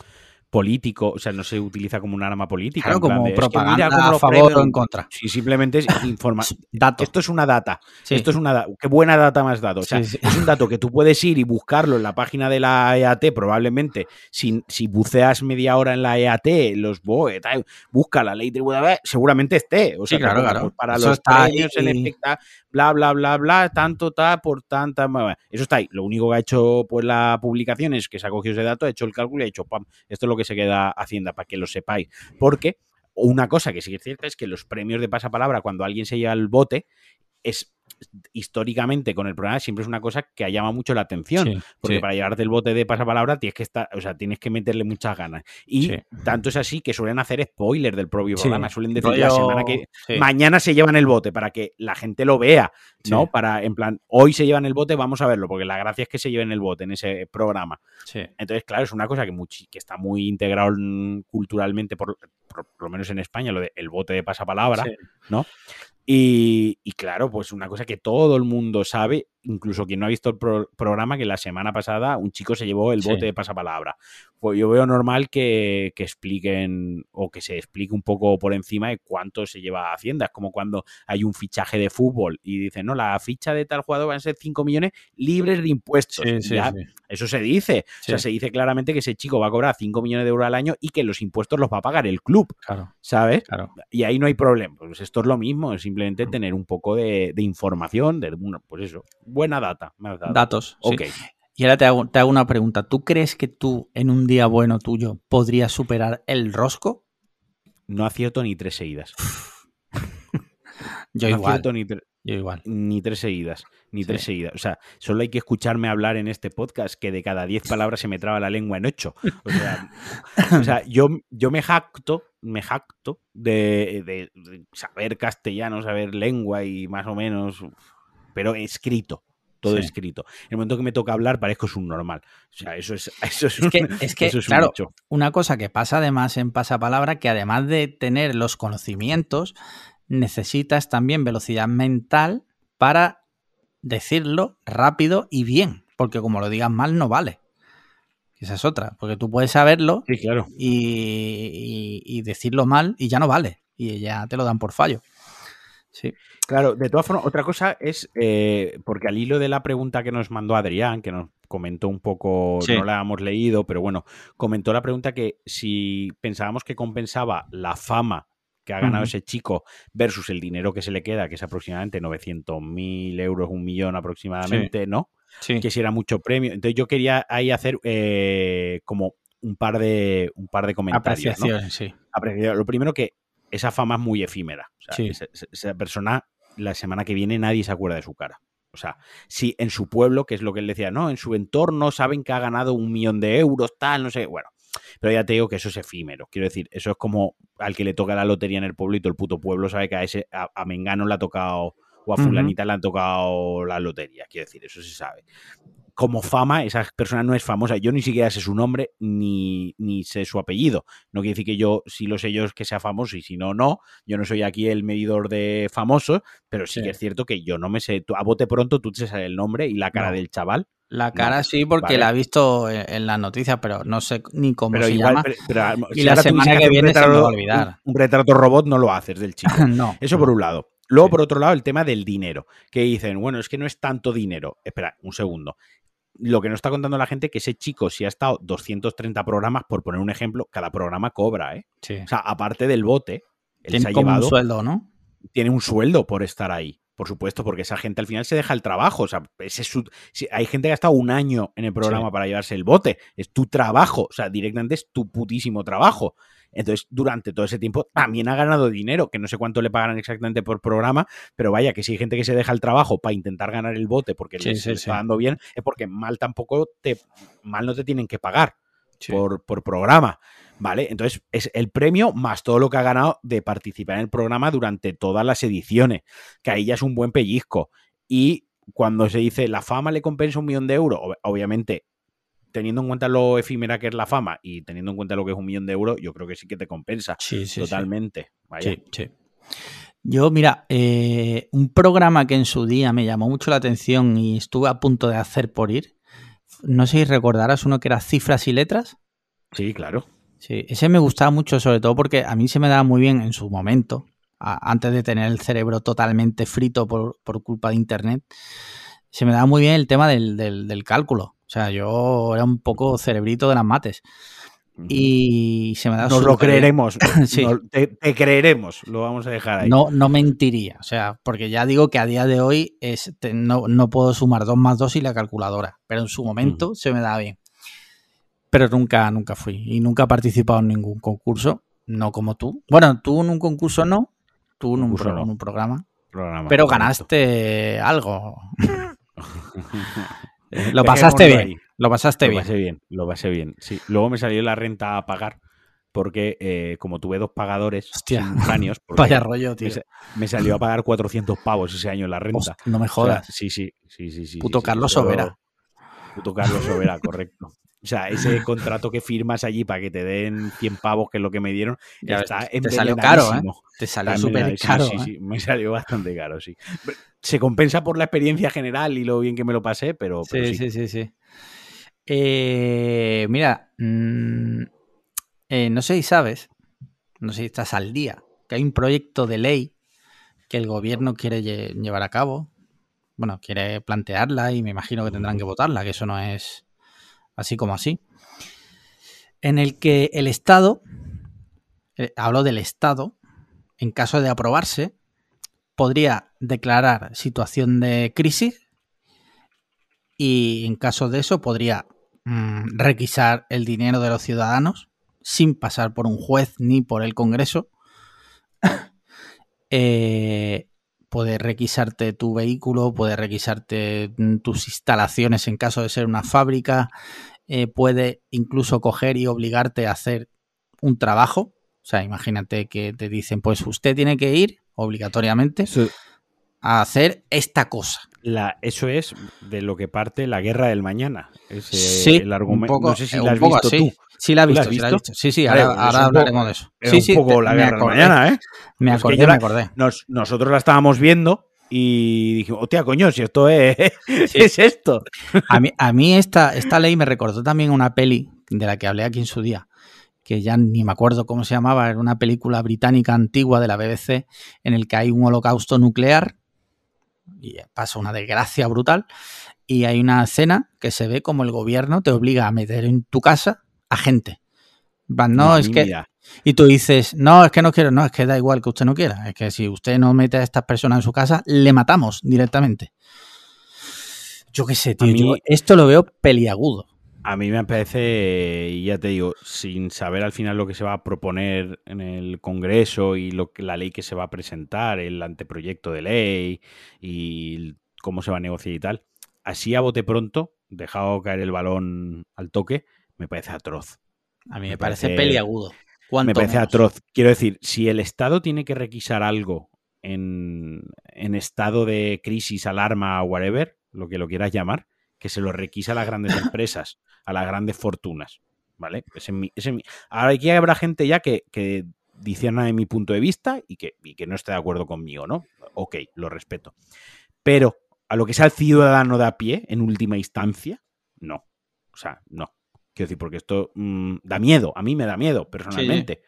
político, o sea, no se utiliza como un arma política. Claro, como de, es que propaganda mira cómo a favor premios- o en contra. Sí, simplemente es informa. Datos. Esto es una data. Sí. Esto es una data. Qué buena data has dado. O sea, Sí, sí. es un dato que tú puedes ir y buscarlo en la página de la EAT, probablemente. Si, si buceas media hora en la EAT, los BOE, tal, busca la ley tributaria, seguramente esté. O sea, claro, claro. pues para Eso los premios, el ahí. especta- bla, bla, bla, bla, tanto, ta, por tanta. Eso está ahí. Lo único que ha hecho pues la publicación es que se ha cogido ese dato, ha hecho el cálculo y ha dicho, pam, esto es lo que se queda Hacienda, para que lo sepáis. Porque una cosa que sí es cierta es que los premios de pasapalabra, cuando alguien se lleva el bote, es históricamente con el programa siempre es una cosa que llama mucho la atención. Sí, Porque sí. para llevarte el bote de pasapalabra tienes que estar, o sea, tienes que meterle muchas ganas. Y Sí. tanto es así que suelen hacer spoilers del propio Sí. programa. Suelen decir la semana que sí. mañana se llevan el bote para que la gente lo vea, ¿no? Sí. Para, en plan, hoy se llevan el bote, vamos a verlo, porque la gracia es que se lleven el bote en ese programa. Sí. Entonces, claro, es una cosa que, muchi- que está muy integrado culturalmente, por, por, por lo menos en España, lo de el bote de pasapalabra. Sí. Y, y claro, pues una cosa que todo el mundo sabe, incluso quien no ha visto el pro- programa, que la semana pasada un chico se llevó el Sí. bote de pasapalabra. Pues yo veo normal que, que expliquen o que se explique un poco por encima de cuánto se lleva Hacienda. Es como cuando hay un fichaje de fútbol y dicen, no, la ficha de tal jugador van a ser 5 millones libres de impuestos. Sí, sí, sí. Eso se dice. O sea, Sí. se dice claramente que ese chico va a cobrar 5 millones de euros al año y que los impuestos los va a pagar el club, Claro, ¿sabes? claro. Y ahí no hay problema. Pues esto es lo mismo, es Mm. simplemente tener un poco de, de información, de una- pues eso, buena data. me has dado. Datos. sí. Ok. Y ahora te hago, te hago una pregunta. ¿Tú crees que tú, en un día bueno tuyo, podrías superar el rosco? No acierto ni tres seguidas. Yo no igual. ni, Yo igual. ni tres seguidas. Ni Sí. tres seguidas. O sea, solo hay que escucharme hablar en este podcast que de cada diez palabras se me traba la lengua en ocho. O sea, o sea, yo, yo me jacto, me jacto de, de- de saber castellano, saber lengua y más o menos, pero escrito. Todo Sí. escrito. En el momento que me toca hablar, parezco subnormal. O sea, eso es, eso es, Es que, un- es que eso es un claro, hecho. una cosa que pasa además en pasapalabra, que además de tener los conocimientos, necesitas también velocidad mental para decirlo rápido y bien, porque como lo digas mal no vale. Esa es otra, porque tú puedes saberlo Sí, claro. y, y- y decirlo mal y ya no vale, y ya te lo dan por fallo. Sí, Claro, de todas formas, otra cosa es, eh, porque al hilo de la pregunta que nos mandó Adrián, que nos comentó un poco, Sí. no la hemos leído, pero bueno, comentó la pregunta que si pensábamos que compensaba la fama que ha ganado ese chico versus el dinero que se le queda, que es aproximadamente 900.000 euros, un millón aproximadamente, ¿no? sí. Que si era mucho premio. Entonces yo quería ahí hacer eh, como un par de, un par de comentarios. ¿no? apreciaciones, sí. apreciar. Lo primero que esa fama es muy efímera. O sea, Sí. esa, persona, la semana que viene nadie se acuerda de su cara. O sea, si en su pueblo, que es lo que él decía, no, en su entorno saben que ha ganado un millón de euros, tal, no sé, bueno. Pero ya te digo que eso es efímero. Quiero decir, eso es como al que le toca la lotería en el pueblo y todo el puto pueblo sabe que a ese, a, a Mengano le ha tocado, o a. Fulanita le han tocado la lotería. Quiero decir, eso se sabe como fama, esa persona no es famosa. Yo ni siquiera sé su nombre ni, ni sé su apellido. No quiere decir que yo, si lo sé yo, es que sea famoso y si no, no. Yo no soy aquí el medidor de famosos, pero sí, Sí. que es cierto que yo no me sé. tú- A bote pronto tú te sabes el nombre y la cara No. del chaval. La cara sí, porque vale. la he visto en, en las noticias, pero no sé ni cómo Pero se igual, llama. pero- pero, Y si la semana que viene se me va a retrato- olvidar. Un, un retrato robot no lo haces del chico. no. Eso por un lado. Luego, Sí. por otro lado, el tema del dinero. Que dicen, bueno, es que no es tanto dinero. Espera, un segundo. Lo que no está contando la gente es que ese chico, si ha estado 230 programas, por poner un ejemplo, cada programa cobra, ¿eh? Sí. O sea, aparte del bote, él se Tiene ha como llevado, un sueldo, ¿no? tiene un sueldo por estar ahí. Por supuesto, porque esa gente al final se deja el trabajo. O sea, ese es su- si hay gente que ha estado un año en el programa Sí. para llevarse el bote. Es tu trabajo. O sea, directamente es tu putísimo trabajo. Entonces, durante todo ese tiempo también ha ganado dinero, que no sé cuánto le pagan exactamente por programa, pero vaya, que si hay gente que se deja el trabajo para intentar ganar el bote porque Sí, sí, está dando bien, es porque mal tampoco te, mal no te tienen que pagar Sí. por, por programa. ¿Vale? Entonces, es el premio más todo lo que ha ganado de participar en el programa durante todas las ediciones, que ahí ya es un buen pellizco. Y cuando se dice la fama le compensa un millón de euros, ob- obviamente, teniendo en cuenta lo efímera que es la fama y teniendo en cuenta lo que es un millón de euros, yo creo que sí que te compensa Sí, sí, sí. totalmente. Vaya. Sí, sí. Yo, mira, eh, un programa que en su día me llamó mucho la atención y estuve a punto de hacer por ir. No sé si recordarás uno que era Cifras y Letras. Sí, claro. Sí, ese me gustaba mucho, sobre todo porque a mí se me daba muy bien en su momento, a- antes de tener el cerebro totalmente frito por, por culpa de Internet, se me daba muy bien el tema del, del- del cálculo. O sea, yo era un poco cerebrito de las mates. Y se me daba Nos lo creeremos. Sí. te, te creeremos. Lo vamos a dejar ahí. No, no mentiría. O sea, porque ya digo que a día de hoy es, te- no, no puedo sumar 2 más 2 y la calculadora. Pero en su momento se me daba bien. Pero nunca, nunca fui. Y nunca he participado en ningún concurso. No como tú. Bueno, tú en un concurso no. Tú en un, pro- no. en un programa. Programa, Pero ganaste algo. Lo pasaste bien. ahí. Lo pasaste Lo bien. pasé bien, lo pasé bien. Sí. Luego me salió la renta a pagar porque eh, como tuve dos pagadores simultáneos, Vaya rollo, tío. me, sa- me salió a pagar 400 pavos ese año la renta. Hostia, no me O sea, jodas. sí, sí, sí, sí, sí. Puto sí, Carlos Sobera. Puto Carlos Sobera, correcto. O sea, ese contrato que firmas allí para que te den 100 pavos, que es lo que me dieron, Ya está te salió caro, ¿eh? Te salió súper caro. Sí, ¿eh? sí, me salió bastante caro, sí. Se compensa por la experiencia general y lo bien que me lo pasé, pero, pero Sí, sí. sí, sí, sí. Eh, mira, mm, eh, no sé si sabes, no sé si estás al día, que hay un proyecto de ley que el gobierno quiere lle- llevar a cabo. Bueno, quiere plantearla y me imagino que tendrán que votarla, que eso no es así como así. En el que el Estado, eh, hablo del Estado, en caso de aprobarse, podría declarar situación de crisis y en caso de eso podría mm, requisar el dinero de los ciudadanos sin pasar por un juez ni por el Congreso. Eh, puede requisarte tu vehículo, puede requisarte mm, tus instalaciones en caso de ser una fábrica, eh, puede incluso coger y obligarte a hacer un trabajo. O sea, imagínate que te dicen, pues usted tiene que ir obligatoriamente a hacer esta cosa. La- eso es de lo que parte la guerra del mañana. Ese, Sí, el argumento. un poco, no sé si eh, la has visto así. tú. Sí, la he ¿Tú la visto, has sí, la he visto? Sí, sí, ahora, es ahora un poco- hablaremos de eso. Es Sí, un poco te- la guerra del acordé, mañana, ¿eh? Me Es acordé, me acordé. Nos- nosotros la estábamos viendo y dijimos, hostia, coño, si esto es, es esto. A mí, a mí esta, esta ley me recordó también una peli de la que hablé aquí en su día, que ya ni me acuerdo cómo se llamaba, era una película británica antigua de la BBC en el que hay un holocausto nuclear y pasa una desgracia brutal y hay una escena que se ve como el gobierno te obliga a meter en tu casa a gente. En plan, No, es que mira, Y tú dices, no, es que no quiero, no, es que da igual que usted no quiera, es que si usted no mete a estas personas en su casa, le matamos directamente. Yo qué sé, tío, A mí- yo esto lo veo peliagudo. A mí me parece, y ya te digo, sin saber al final lo que se va a proponer en el Congreso y lo que, la ley que se va a presentar, el anteproyecto de ley y cómo se va a negociar y tal, así a bote pronto, dejado caer el balón al toque, me parece atroz. A mí me, Me parece, parece- peliagudo. ¿Cuánto Me parece menos? atroz. Quiero decir, si el Estado tiene que requisar algo en, en estado de crisis, alarma, whatever, lo que lo quieras llamar, que se lo requisa a las grandes empresas, a las grandes fortunas. ¿Vale? Ese es mi- ese es mi- Ahora aquí habrá gente ya que, que discierna de mi punto de vista y que, y que no esté de acuerdo conmigo, ¿no? Ok, lo respeto. Pero a lo que sea el ciudadano de a pie, en última instancia, no. O sea, no. Quiero decir, porque esto mm, da miedo. A mí me da miedo, personalmente.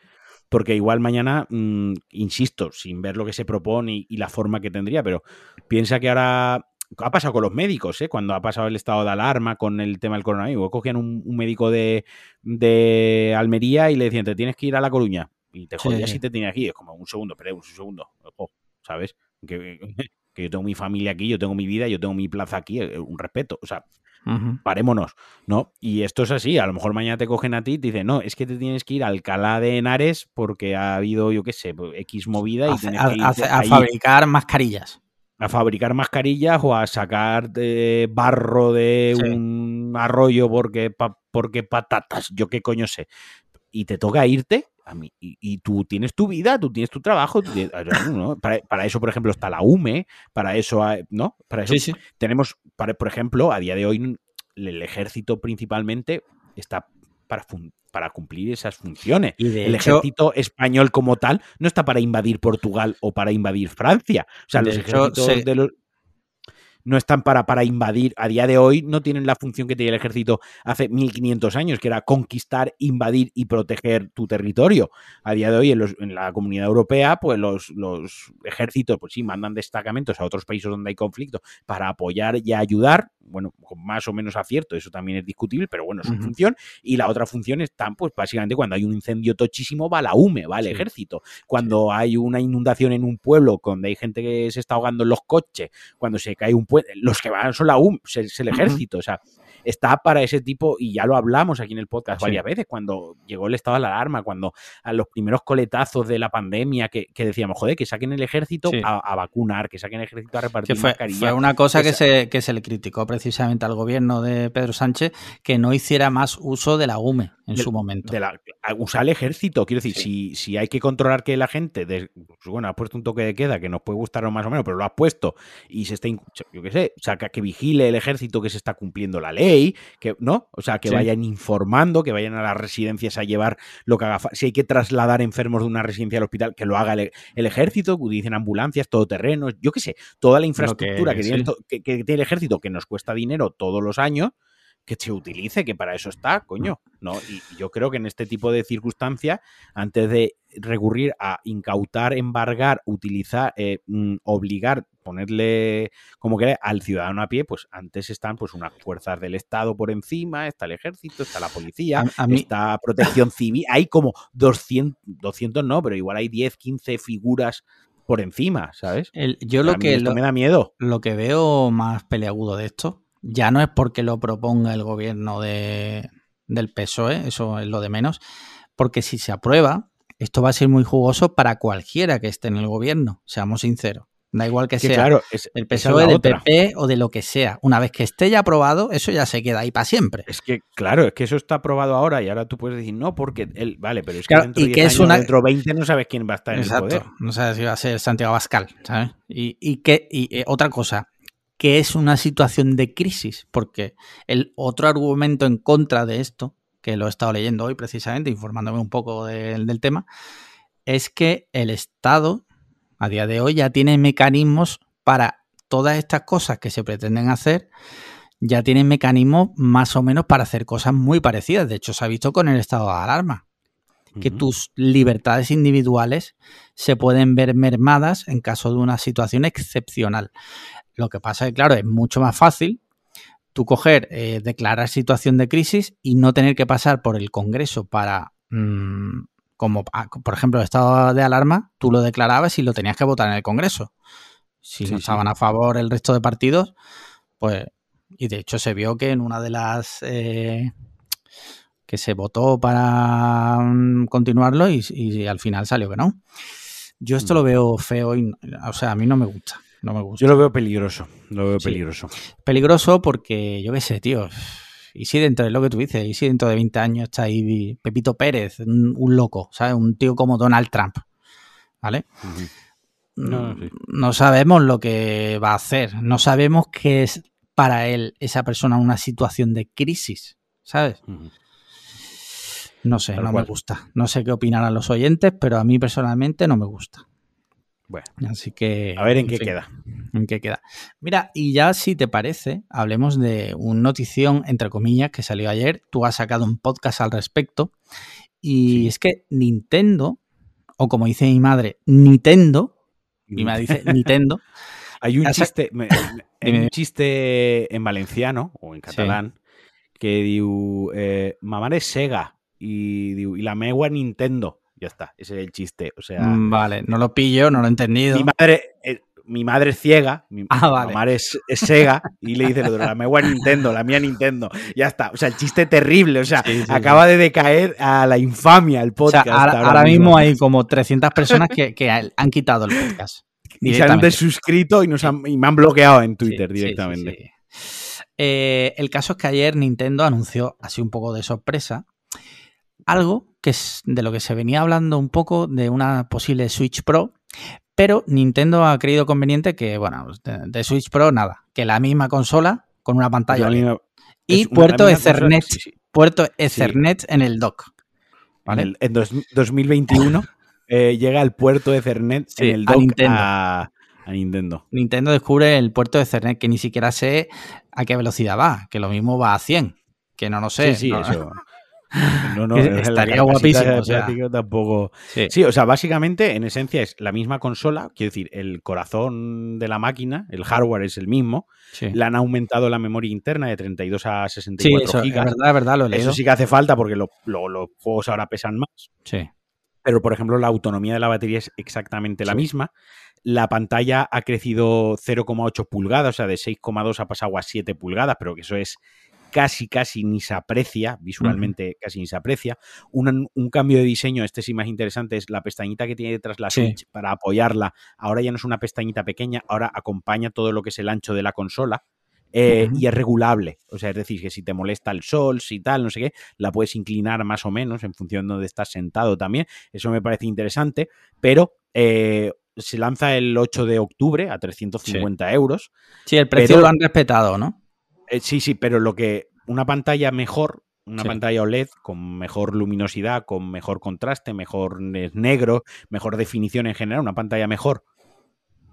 Porque igual mañana, mm, insisto, sin ver lo que se propone y, y la forma que tendría, pero piensa que ahora. Ha pasado con los médicos, ¿eh? Cuando ha pasado el estado de alarma con el tema del coronavirus. Cogían un, un médico de, de Almería y le decían, te tienes que ir a La Coruña. Y te Sí. jodías si te tenías que ir. Es como un segundo, espera, un segundo. Ojo, ¿sabes? Que, que yo tengo mi familia aquí, yo tengo mi vida, yo tengo mi plaza aquí, eh, un respeto. O sea, Ujú. parémonos, ¿no? Y esto es así, a lo mejor mañana te cogen a ti y te dicen, no, es que te tienes que ir a Alcalá de Henares porque ha habido, yo qué sé, pues, X movida y A, tienes a- que ir a- fabricar mascarillas. A fabricar mascarillas o a sacar de barro de Sí. un arroyo porque, pa- porque patatas, yo qué coño sé. Y te toca irte a mí, y, y tú tienes tu vida, tú tienes tu trabajo, tienes- ¿no? para, para eso, por ejemplo, está la UME, para eso, ¿no? Para eso sí. tenemos, para- por ejemplo, a día de hoy el ejército principalmente está para, cumplir esas funciones. Y El hecho, ejército español como tal no está para invadir Portugal o para invadir Francia. O sea, los hecho, ejércitos se- de los... no están para, para invadir. A día de hoy no tienen la función que tenía el ejército hace 1500 años, que era conquistar, invadir y proteger tu territorio. A día de hoy en, los, en la comunidad europea, pues los, los, ejércitos, pues sí, mandan destacamentos a otros países donde hay conflicto para apoyar y ayudar, bueno, con más o menos acierto, eso también es discutible, pero bueno, es una función. Y la otra función está, pues básicamente cuando hay un incendio tochísimo va la UME, va el ejército. Cuando hay una inundación en un pueblo, donde hay gente que se está ahogando en los coches, cuando se cae un los que van son la UM, es, el ejército, o sea, está para ese tipo, y ya lo hablamos aquí en el podcast varias veces, cuando llegó el estado de la alarma, cuando a los primeros coletazos de la pandemia, que, decíamos, joder, que saquen el ejército a, vacunar, que saquen el ejército a repartir fue, Fue una cosa que, se, que se le criticó precisamente al gobierno de Pedro Sánchez, que no hiciera más uso de la UME en su momento. De la, usar el ejército, quiero decir, si, si hay que controlar que la gente, pues bueno, ha puesto un toque de queda que nos puede gustar más o menos, pero lo has puesto y se está, yo qué sé, o sea, que, vigile el ejército que se está cumpliendo la ley, que, ¿no? O sea, que vayan informando, que vayan a las residencias a llevar lo que haga Si hay que trasladar enfermos de una residencia al hospital, que lo haga el, ejército, que utilicen ambulancias, todoterrenos, yo qué sé, toda la infraestructura que, tiene, que tiene el ejército que nos cuesta dinero todos los años que se utilice, que para eso está, coño. ¿no? Y, yo creo que en este tipo de circunstancias, antes de recurrir a incautar, embargar, utilizar, eh, mm, obligar, ponerle como que al ciudadano a pie, pues antes están pues unas fuerzas del Estado por encima, está el ejército, está la policía, está protección civil, hay como 200, 200 no, pero igual hay 10, 15 figuras por encima, ¿sabes? yo lo que me da miedo. Lo que veo más peleagudo de esto ya no es porque lo proponga el gobierno de, del PSOE, eso es lo de menos, porque si se aprueba, esto va a ser muy jugoso para cualquiera que esté en el gobierno, seamos sinceros. Da igual que, sea el PSOE, del PP o de lo que sea. Una vez que esté ya aprobado, eso ya se queda ahí para siempre. Es que, claro, es que eso está aprobado ahora y ahora tú puedes decir no, porque él, vale, pero es que dentro de es dentro 20 no sabes quién va a estar en el poder. No sabes si va a ser Santiago Bascal, ¿sabes? Y, y que, y eh, otra cosa, que es una situación de crisis, porque el otro argumento en contra de esto, que lo he estado leyendo hoy precisamente, informándome un poco del tema, es que el Estado a día de hoy ya tiene mecanismos para todas estas cosas que se pretenden hacer, ya tiene mecanismos más o menos para hacer cosas muy parecidas. De hecho, se ha visto con el estado de alarma, que tus libertades individuales se pueden ver mermadas en caso de una situación excepcional. Lo que pasa es que, claro, es mucho más fácil tú coger, eh, declarar situación de crisis y no tener que pasar por el Congreso para, mm, como ah, por ejemplo el estado de alarma, tú lo declarabas y lo tenías que votar en el Congreso. Si no estaban a favor el resto de partidos, pues, y de hecho se vio que en una de las eh, que se votó para mm, continuarlo y, y, al final salió que no. Yo esto lo mm. veo feo y, o sea, a mí no me gusta. No me gusta. Yo lo veo peligroso. Lo veo peligroso. Peligroso porque, yo qué sé, tío. Y si dentro de lo que tú dices, y si dentro de 20 años está ahí Pepito Pérez, un, loco, ¿sabes? Un tío como Donald Trump. ¿Vale? No, sabemos lo que va a hacer. No sabemos qué es para él, esa persona, una situación de crisis. ¿Sabes? No sé, no me gusta. No sé qué opinarán los oyentes, pero a mí personalmente no me gusta. Bueno, así que. A ver en, qué queda. En qué queda. Mira, y ya si te parece, hablemos de un notición, entre comillas, que salió ayer. Tú has sacado un podcast al respecto. Y es que Nintendo, o como dice mi madre, Nintendo, mi madre dice Nintendo. Hay un chiste, un chiste en valenciano o en catalán que diu, eh, mamá es Sega y, y la megua Nintendo. Ya está, ese es el chiste. O sea, mm, vale, no lo pillo, no lo he entendido. Mi madre, eh, mi madre es ciega, mi, ah, mamá es, Sega, y le dice la mía Nintendo, la mía Nintendo. Ya está. O sea, el chiste terrible. O sea, acaba de decaer a la infamia el podcast. ahora, mismo. hay como 300 personas que, han quitado el podcast. Y se han desuscrito y, nos han, y me han bloqueado en Twitter directamente. Eh, el caso es que ayer Nintendo anunció, así un poco de sorpresa, algo que es de lo que se venía hablando un poco de una posible Switch Pro, pero Nintendo ha creído conveniente que, bueno, de, Switch Pro nada, que la misma consola con una pantalla y puerto Ethernet, puerto Ethernet en el dock. ¿vale? En, 2021 eh, llega el puerto Ethernet en el dock a, a Nintendo. Nintendo descubre el puerto de Cernet, que ni siquiera sé a qué velocidad va, que lo mismo va a 100, que no lo sé. Sí, sí, no- eso. No, no, estaría guapísimo, o sea. tampoco. Sí. Sí, o sea, básicamente, en esencia, es la misma consola. Quiero decir, el corazón de la máquina, el hardware es el mismo. sí. Le han aumentado la memoria interna de 32 a Sí, 64 eso, es gigas. verdad, es verdad, lo he leído. Eso sí que hace falta porque lo- lo- los juegos ahora pesan más. Sí. Pero, por ejemplo, la autonomía de la batería es exactamente la Sí. misma. La pantalla ha crecido 0,8 pulgadas, o sea, de 6,2 ha pasado a 7 pulgadas, pero que eso es casi, casi ni se aprecia, visualmente casi ni se aprecia. Un, un cambio de diseño, este sí más interesante, es la pestañita que tiene detrás la Sí. Switch para apoyarla. Ahora ya no es una pestañita pequeña, ahora acompaña todo lo que es el ancho de la consola. eh. Y es regulable, o sea, es decir, que si te molesta el sol, si tal, no sé qué, la puedes inclinar más o menos en función de donde estás sentado también. Eso me parece interesante, pero eh, se lanza el 8 de octubre a 350 euros. Sí, el precio Pero- lo han respetado, ¿no? Eh, sí, sí, pero lo que una pantalla mejor, una Sí. pantalla OLED con mejor luminosidad, con mejor contraste, mejor ne- negro, mejor definición en general, una pantalla mejor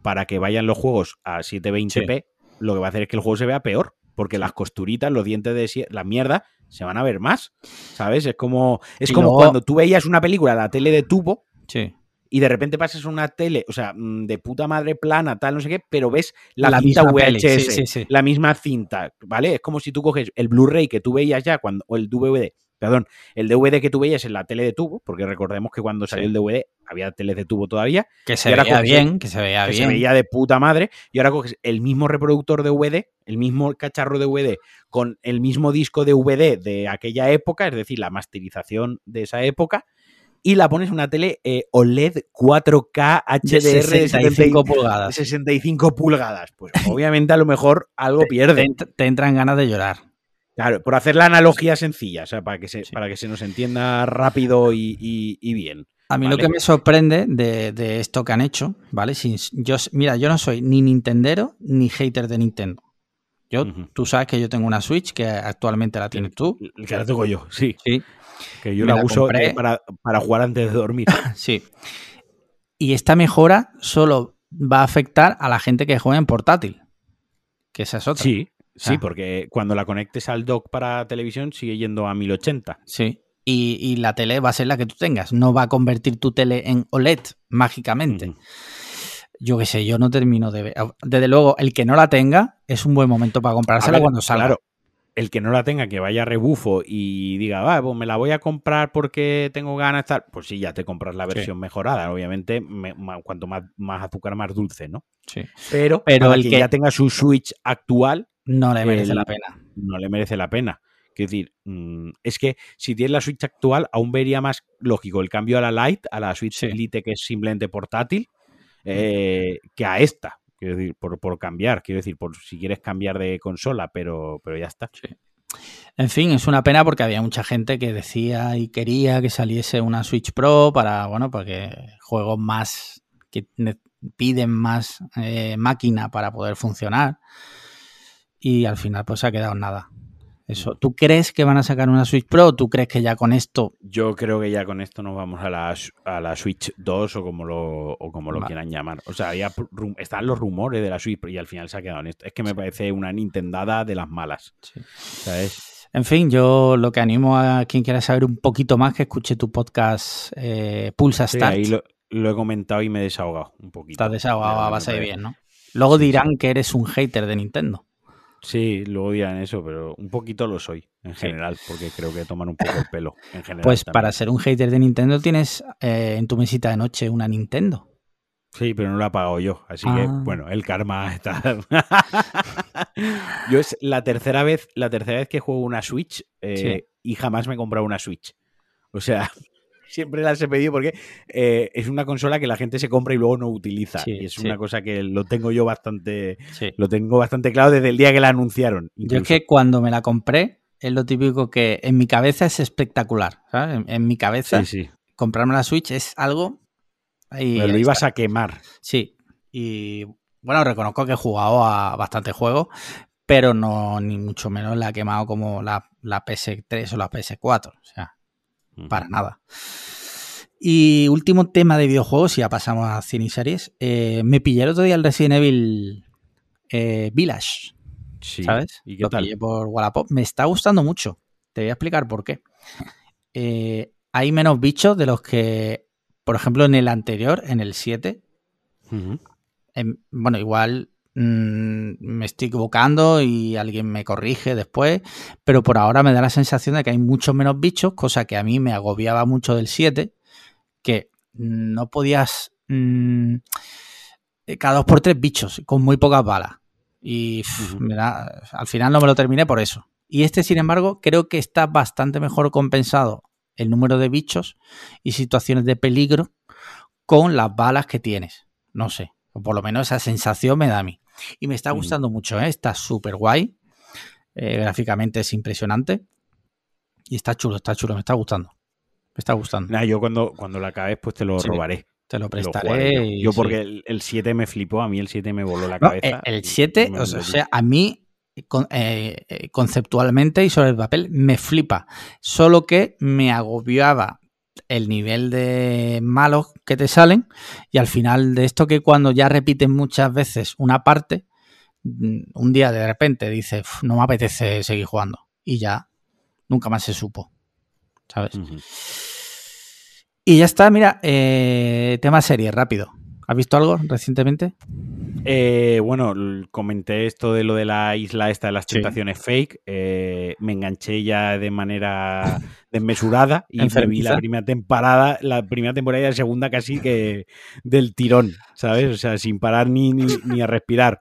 para que vayan los juegos a 720p, lo que va a hacer es que el juego se vea peor, porque las costuritas, los dientes de la mierda se van a ver más, ¿sabes? Es como es Y como luego- cuando tú veías una película en la tele de tubo Sí. Y de repente pasas a una tele, o sea, mm, de puta madre plana, tal, no sé qué, pero ves la, La cinta VHS, sí, sí, sí. la misma cinta, ¿vale? Es como si tú coges el Blu-ray que tú veías ya cuando, o el DVD, perdón, el DVD que tú veías en la tele de tubo, porque recordemos que cuando salió el DVD había teles de tubo todavía, Que se veía coges bien, que se veía que bien. se veía de puta madre, y ahora coges el mismo reproductor de DVD, el mismo cacharro de DVD, con el mismo disco de DVD de aquella época, es decir, la masterización de esa época, y la pones una tele eh, OLED 4K de HDR de 65 de pulgadas. 65 pulgadas. Pues obviamente a lo mejor algo Te, pierde. te entran ganas de llorar. Claro, por hacer la analogía sencilla, o sea, para que se, Sí. para que se nos entienda rápido y, y- y bien. A mí Vale. lo que me sorprende de, de esto que han hecho, ¿vale? Sin- yo, mira, yo no soy ni Nintendero ni hater de Nintendo. Yo, tú sabes que yo tengo una Switch que actualmente la tienes tú. Que la tengo yo, sí. Sí, Que yo la, la uso compré. eh, para, para jugar antes de dormir. sí. Y esta mejora solo va a afectar a la gente que juega en portátil. Que esa es otra. Sí, sí, Ah. porque cuando la conectes al dock para televisión sigue yendo a 1080. Sí. Y, y la tele va a ser la que tú tengas. No va a convertir tu tele en OLED mágicamente. Yo qué sé, yo no termino de ver. Desde luego, el que no la tenga es un buen momento para comprársela ver, cuando salga. Claro, el que no la tenga, que vaya a rebufo y diga, va, pues me la voy a comprar porque tengo ganas, tal, pues sí, ya te compras la Sí. versión mejorada. Obviamente, me- cuanto más, más azúcar, más dulce, ¿no? Sí. Pero, Pero el que- ya tenga su Switch actual, No le merece El- la pena. no le merece la pena. Quiero decir, mm, es que si tienes la Switch actual, aún vería más lógico el cambio a la Lite, a la Switch Sí. Elite, que es simplemente portátil, eh, que a esta. Quiero decir, por, cambiar, quiero decir, por si quieres cambiar de consola, pero, pero ya está. En fin, es una pena porque había mucha gente que decía y quería que saliese una Switch Pro para, bueno, porque juegos más que piden más eh, máquina para poder funcionar. Y al final, pues ha quedado nada. Eso. ¿Tú crees que van a sacar una Switch Pro? o ¿Tú crees que ya con esto Yo creo que ya con esto nos vamos a la, a la Switch 2 o como lo, o como lo Vale. quieran llamar. O sea, ya están los rumores de la Switch y al final se ha quedado en esto. Es que me parece una Nintendada de las malas. ¿Sabes? En fin, yo lo que animo a quien quiera saber un poquito más que escuche tu podcast eh, Pulsa Sí, Start. ahí lo, lo he comentado y me he desahogado un poquito. Estás desahogado De lo a base de bien, ¿no? Luego Sí, dirán que eres un hater de Nintendo. Sí, luego dirán eso, pero un poquito lo soy en Sí. general, porque creo que toman un poco el pelo en general. Pues también. para ser un hater de Nintendo tienes eh, en tu mesita de noche una Nintendo. Sí, pero no lo he pagado yo, así Ah. que bueno, el karma está. yo es la tercera vez, la tercera vez que juego una Switch eh, Sí. y jamás me he comprado una Switch. O sea, siempre las he pedido porque eh, es una consola que la gente se compra y luego no utiliza. Sí, y es sí. una cosa que lo tengo yo bastante, Sí. lo tengo bastante claro desde el día que la anunciaron. Yo es que cuando me la compré, es lo típico que en mi cabeza es espectacular. ¿sabes? En, en mi cabeza, comprarme la Switch es algo. Me lo ibas está. a quemar. Sí. Y bueno, reconozco que he jugado a bastante juegos, pero no, ni mucho menos la he quemado como la, la PS3 o la PS4. O sea, para nada. Y último tema de videojuegos, y ya pasamos a cine y series. Eh, me pillé el otro día el Resident Evil eh, Village. Sí. ¿Sabes? ¿Y qué Lo tal? pillé por Wallapop. Me está gustando mucho. Te voy a explicar por qué. Eh, hay menos bichos de los que, por ejemplo, en el anterior, en el 7. Ujú. em, bueno, igual mm, me estoy equivocando y alguien me corrige después, pero por ahora me da la sensación de que hay muchos menos bichos, cosa que a mí me agobiaba mucho del 7, que no podías... mm, eh, cada dos por tres bichos, con muy pocas balas. Y pff, da- al final no me lo terminé por eso. Y este, sin embargo, creo que está bastante mejor compensado el número de bichos y situaciones de peligro con las balas que tienes. No sé, o por lo menos esa sensación me da a mí. Y me está Ujú. gustando mucho, ¿eh? está súper guay. Eh, gráficamente es impresionante. Y está chulo, está chulo, me está gustando. Me está gustando. Nah, yo cuando, cuando la acabes, pues te lo Sí. robaré. Te lo prestaré. yo. sí. porque el- el 7 me flipó, a mí el 7 me voló la No, cabeza. el- el 7, y me o sea, volví. o sea, a mí con- eh, conceptualmente y sobre el papel me flipa. Solo que me agobiaba el nivel de malos que te salen y al final de esto que cuando ya repiten muchas veces una parte, mm, un día de repente dices, "Uf, no me apetece seguir jugando y ya nunca más se supo. ¿Sabes? Y ya está, mira, eh, tema serie, rápido. ¿Has visto algo recientemente? Eh, bueno, comenté esto de lo de la isla esta de las Sí. tentaciones fake. eh, me enganché ya de manera desmesurada y me vi la primera temporada, la primera temporada y la segunda casi que del tirón, ¿sabes? O sea, sin parar ni, ni, ni a respirar.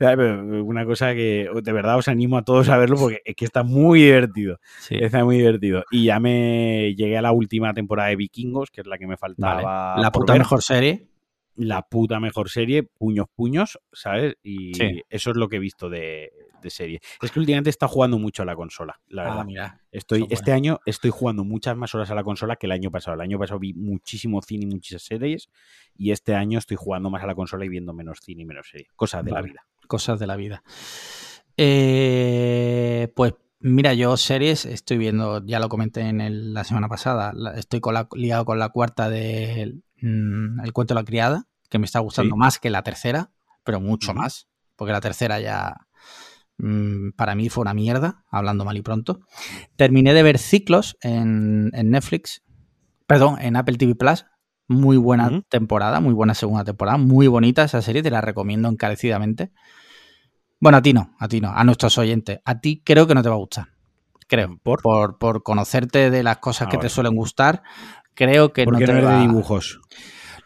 Una cosa que de verdad os animo a todos a verlo porque es que está muy divertido. Sí. Está muy divertido. Y ya me llegué a la última temporada de Vikingos, que es la que me faltaba. La puta ver mejor serie. La puta mejor serie, puños, puños, ¿sabes? Y Sí. eso es lo que he visto de, de serie. Es que últimamente está jugando mucho a la consola, la verdad. Ah, mira. estoy, este año estoy jugando muchas más horas a la consola que el año pasado. El año pasado vi muchísimo cine y muchas series. Y este año estoy jugando más a la consola y viendo menos cine y menos serie. Cosas de Vale. la vida. Cosas de la vida. Eh, pues mira, yo series estoy viendo, ya lo comenté en el- la semana pasada, la- estoy con la- liado con la cuarta de mm, El cuento de la criada, que me está gustando Sí. más que la tercera, pero mucho más, porque la tercera ya mm, para mí fue una mierda, hablando mal y pronto. Terminé de ver Ciclos en, en Netflix, perdón, en Apple TV Plus. Muy buena temporada, muy buena segunda temporada, muy bonita esa serie, te la recomiendo encarecidamente. Bueno, a ti no, a ti no, a nuestros oyentes. A ti creo que no te va a gustar. Creo. ¿Por? Por, por conocerte de las cosas Ah, que vale. te suelen gustar, creo que no Porque te no es va de dibujos.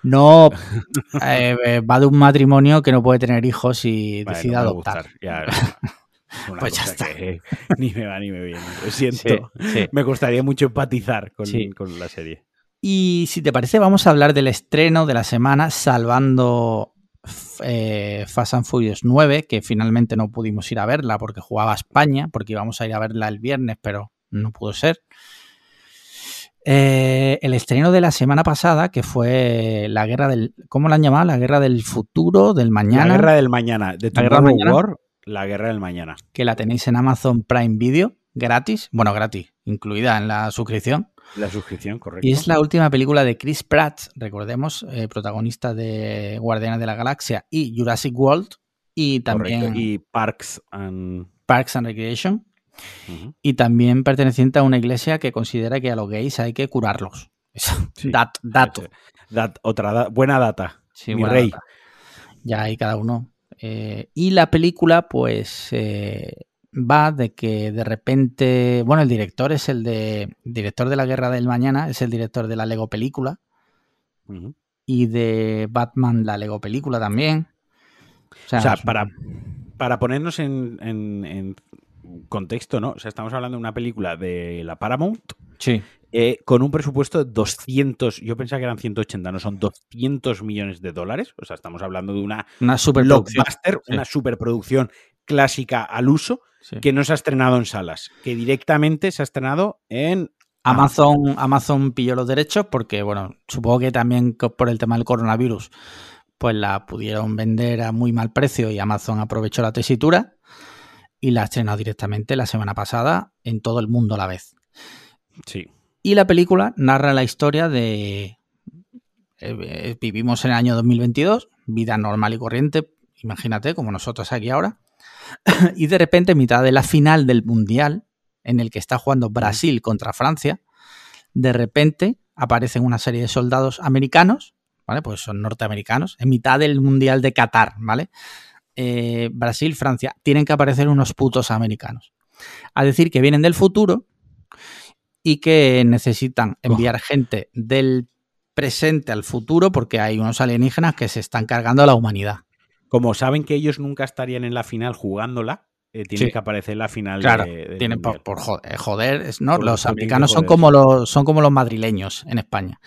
No, eh, va de un matrimonio que no puede tener hijos y decide no adoptar. Ya, Pues ya está. que ni me va ni me viene. Lo siento. Sí, sí. Me costaría mucho empatizar con, Sí. con la serie. Y si te parece, vamos a hablar del estreno de la semana, salvando eh, Fast and Furious 9, que finalmente no pudimos ir a verla porque jugaba España, porque íbamos a ir a verla el viernes, pero no pudo ser. Eh, el estreno de la semana pasada, que fue la guerra del. ¿Cómo la han llamado? La guerra del futuro, del mañana. La guerra del mañana. De La guerra del Tomorrow mañana. War, la guerra del mañana. que la tenéis en Amazon Prime Video, gratis. Bueno, gratis, incluida en la suscripción. La suscripción, correcto. Y es la última película de Chris Pratt, recordemos, eh, protagonista de Guardianes de la Galaxia y Jurassic World, y también Correcto. Y Parks and... Parks and Recreation, Y también perteneciente a una iglesia que considera que a los gays hay que curarlos. Eso, Sí. dat- dato. Dat- otra da- buena data. Sí, Mi buena rey. data. Ya hay cada uno. Eh, y la película, pues, eh, va de que de repente. Bueno, el director es el de. Director de la Guerra del Mañana, es el director de la Lego Película. Y de Batman, la Lego Película también. O sea, O para, para ponernos en, en- en contexto, ¿no? O sea, estamos hablando de una película de la Paramount Sí. eh, con un presupuesto de 200, yo pensaba que eran 180, no son 200 millones de dólares. O sea, estamos hablando de una Una superproducción. blockbuster, Sí. una superproducción clásica al uso Sí. que no se ha estrenado en salas, que directamente se ha estrenado en Amazon, Amazon pilló los derechos porque, bueno, supongo que también por el tema del coronavirus, pues la pudieron vender a muy mal precio y Amazon aprovechó la tesitura y la estrenó directamente la semana pasada en todo el mundo a la vez. Sí. Y la película narra la historia de, eh, vivimos en el año 2022, vida normal y corriente, imagínate, como nosotros aquí ahora, y de repente, en mitad de la final del Mundial, en el que está jugando Brasil contra Francia, de repente aparecen una serie de soldados americanos, ¿vale? Pues son norteamericanos, en mitad del Mundial de Qatar, ¿vale? Eh, Brasil, Francia, tienen que aparecer unos putos americanos. A decir que vienen del futuro y que necesitan enviar gente del presente al futuro porque hay unos alienígenas que se están cargando a la humanidad. Como saben que ellos nunca estarían en la final jugándola, eh, tienen que aparecer en la final. Claro, tienen por, eh, joder, ¿no? los americanos son como los, son como los madrileños en España.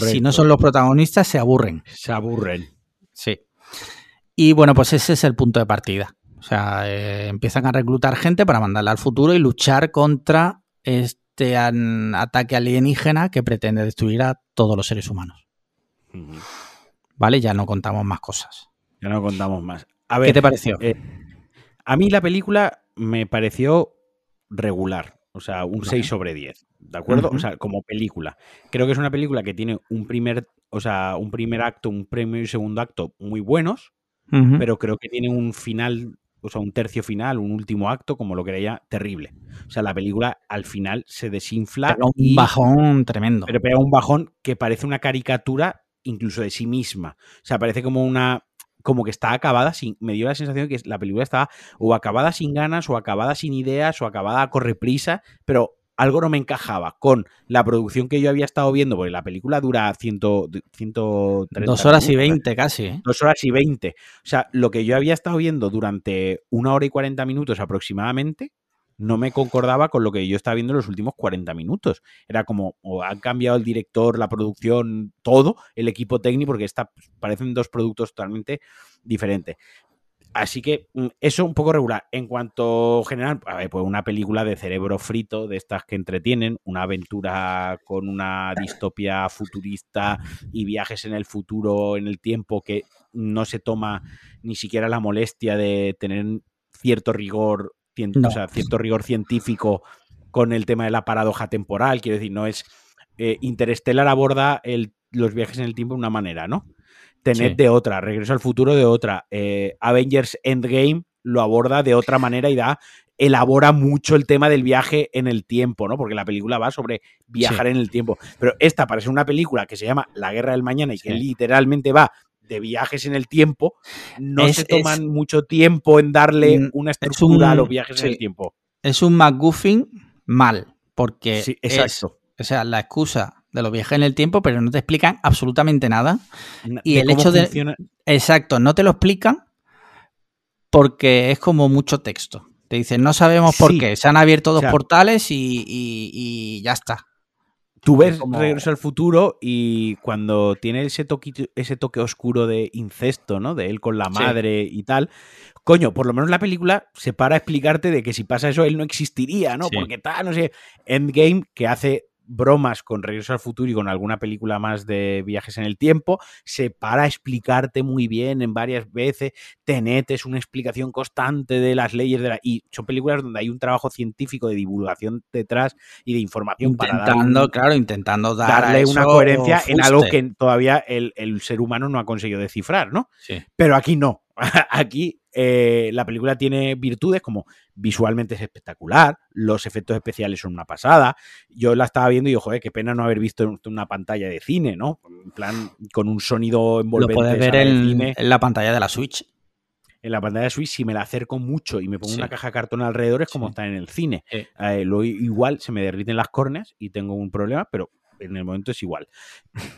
Si no son los protagonistas, se aburren. Se aburren. Sí. Y bueno, pues ese es el punto de partida. O sea, eh, empiezan a reclutar gente para mandarla al futuro y luchar contra este ataque alienígena que pretende destruir a todos los seres humanos. Vale, ya no contamos más cosas. Ya no contamos más. A ver, ¿Qué te pareció? Eh, a mí la película me pareció regular. O sea, un 6 sobre 10. ¿De acuerdo? O sea, como película. Creo que es una película que tiene un primer, o sea, un primer acto, un premio y segundo acto muy buenos. Pero creo que tiene un final o sea, un tercio final, un último acto, como lo creía, terrible. O sea, la película al final se desinfla. un bajón tremendo. Pero pega un bajón que parece una caricatura incluso de sí misma. O sea, parece como una. Como que está acabada sin. Me dio la sensación de que la película estaba o acabada sin ganas, o acabada sin ideas, o acabada a correprisa, pero algo no me encajaba con la producción que yo había estado viendo, porque la película dura 100, 130 Dos horas y veinte casi. ¿eh? Dos horas y veinte. O sea, lo que yo había estado viendo durante una hora y cuarenta minutos aproximadamente, no me concordaba con lo que yo estaba viendo en los últimos 40 minutos. Era como, o han cambiado el director, la producción, todo, el equipo técnico, porque está, parecen dos productos totalmente diferentes. Así que mm, eso un poco regular. En cuanto general, a ver, pues una película de cerebro frito, de estas que entretienen, una aventura con una distopia futurista y viajes en el futuro, en el tiempo, que no se toma ni siquiera la molestia de tener cierto rigor, o sea, cierto rigor científico con el tema de la paradoja temporal. Quiero decir, no es. Eh, Interstellar aborda el, los viajes en el tiempo de una manera, ¿no? Tenet de otra, Regreso al futuro de otra, eh, Avengers Endgame lo aborda de otra manera y da elabora mucho el tema del viaje en el tiempo, ¿no? Porque la película va sobre viajar en el tiempo. Pero esta parece una película que se llama La Guerra del Mañana y que literalmente va de viajes en el tiempo. No se toman mucho tiempo en darle mm, una estructura a los viajes en el tiempo. Es un McGuffin mal, porque exacto. o sea, la excusa de los viajes en el tiempo, pero no te explican absolutamente nada. Y el hecho de... Exacto, no te lo explican porque es como mucho texto. Te dicen, no sabemos por qué, se han abierto dos portales y, ya está. Tú ves Regreso al futuro y cuando tiene ese toque, ese toque oscuro de incesto, ¿no? De él con la madre y tal. Coño, por lo menos la película se para a explicarte de que si pasa eso, él no existiría, ¿no? Porque tal, no sé. Endgame, que hace bromas con Regreso al Futuro y con alguna película más de viajes en el tiempo, se para a explicarte muy bien en varias veces. Tenet es una explicación constante de las leyes de la... Y son películas donde hay un trabajo científico de divulgación detrás y de información intentando, para claro, intentando darle una coherencia en algo que todavía el, el, ser humano no ha conseguido descifrar, ¿no? Sí. Pero aquí no. aquí eh, la película tiene virtudes como visualmente es espectacular, los efectos especiales son una pasada. Yo la estaba viendo y digo, joder, qué pena no haber visto una pantalla de cine, ¿no? En plan, con un sonido envolvente. Lo puedes ver en, la pantalla de la Switch. En la pantalla de Switch, si me la acerco mucho y me pongo una caja de cartón alrededor, es como estar en el cine. Eh, lo, igual se me derriten las córneas y tengo un problema, pero en el momento es igual.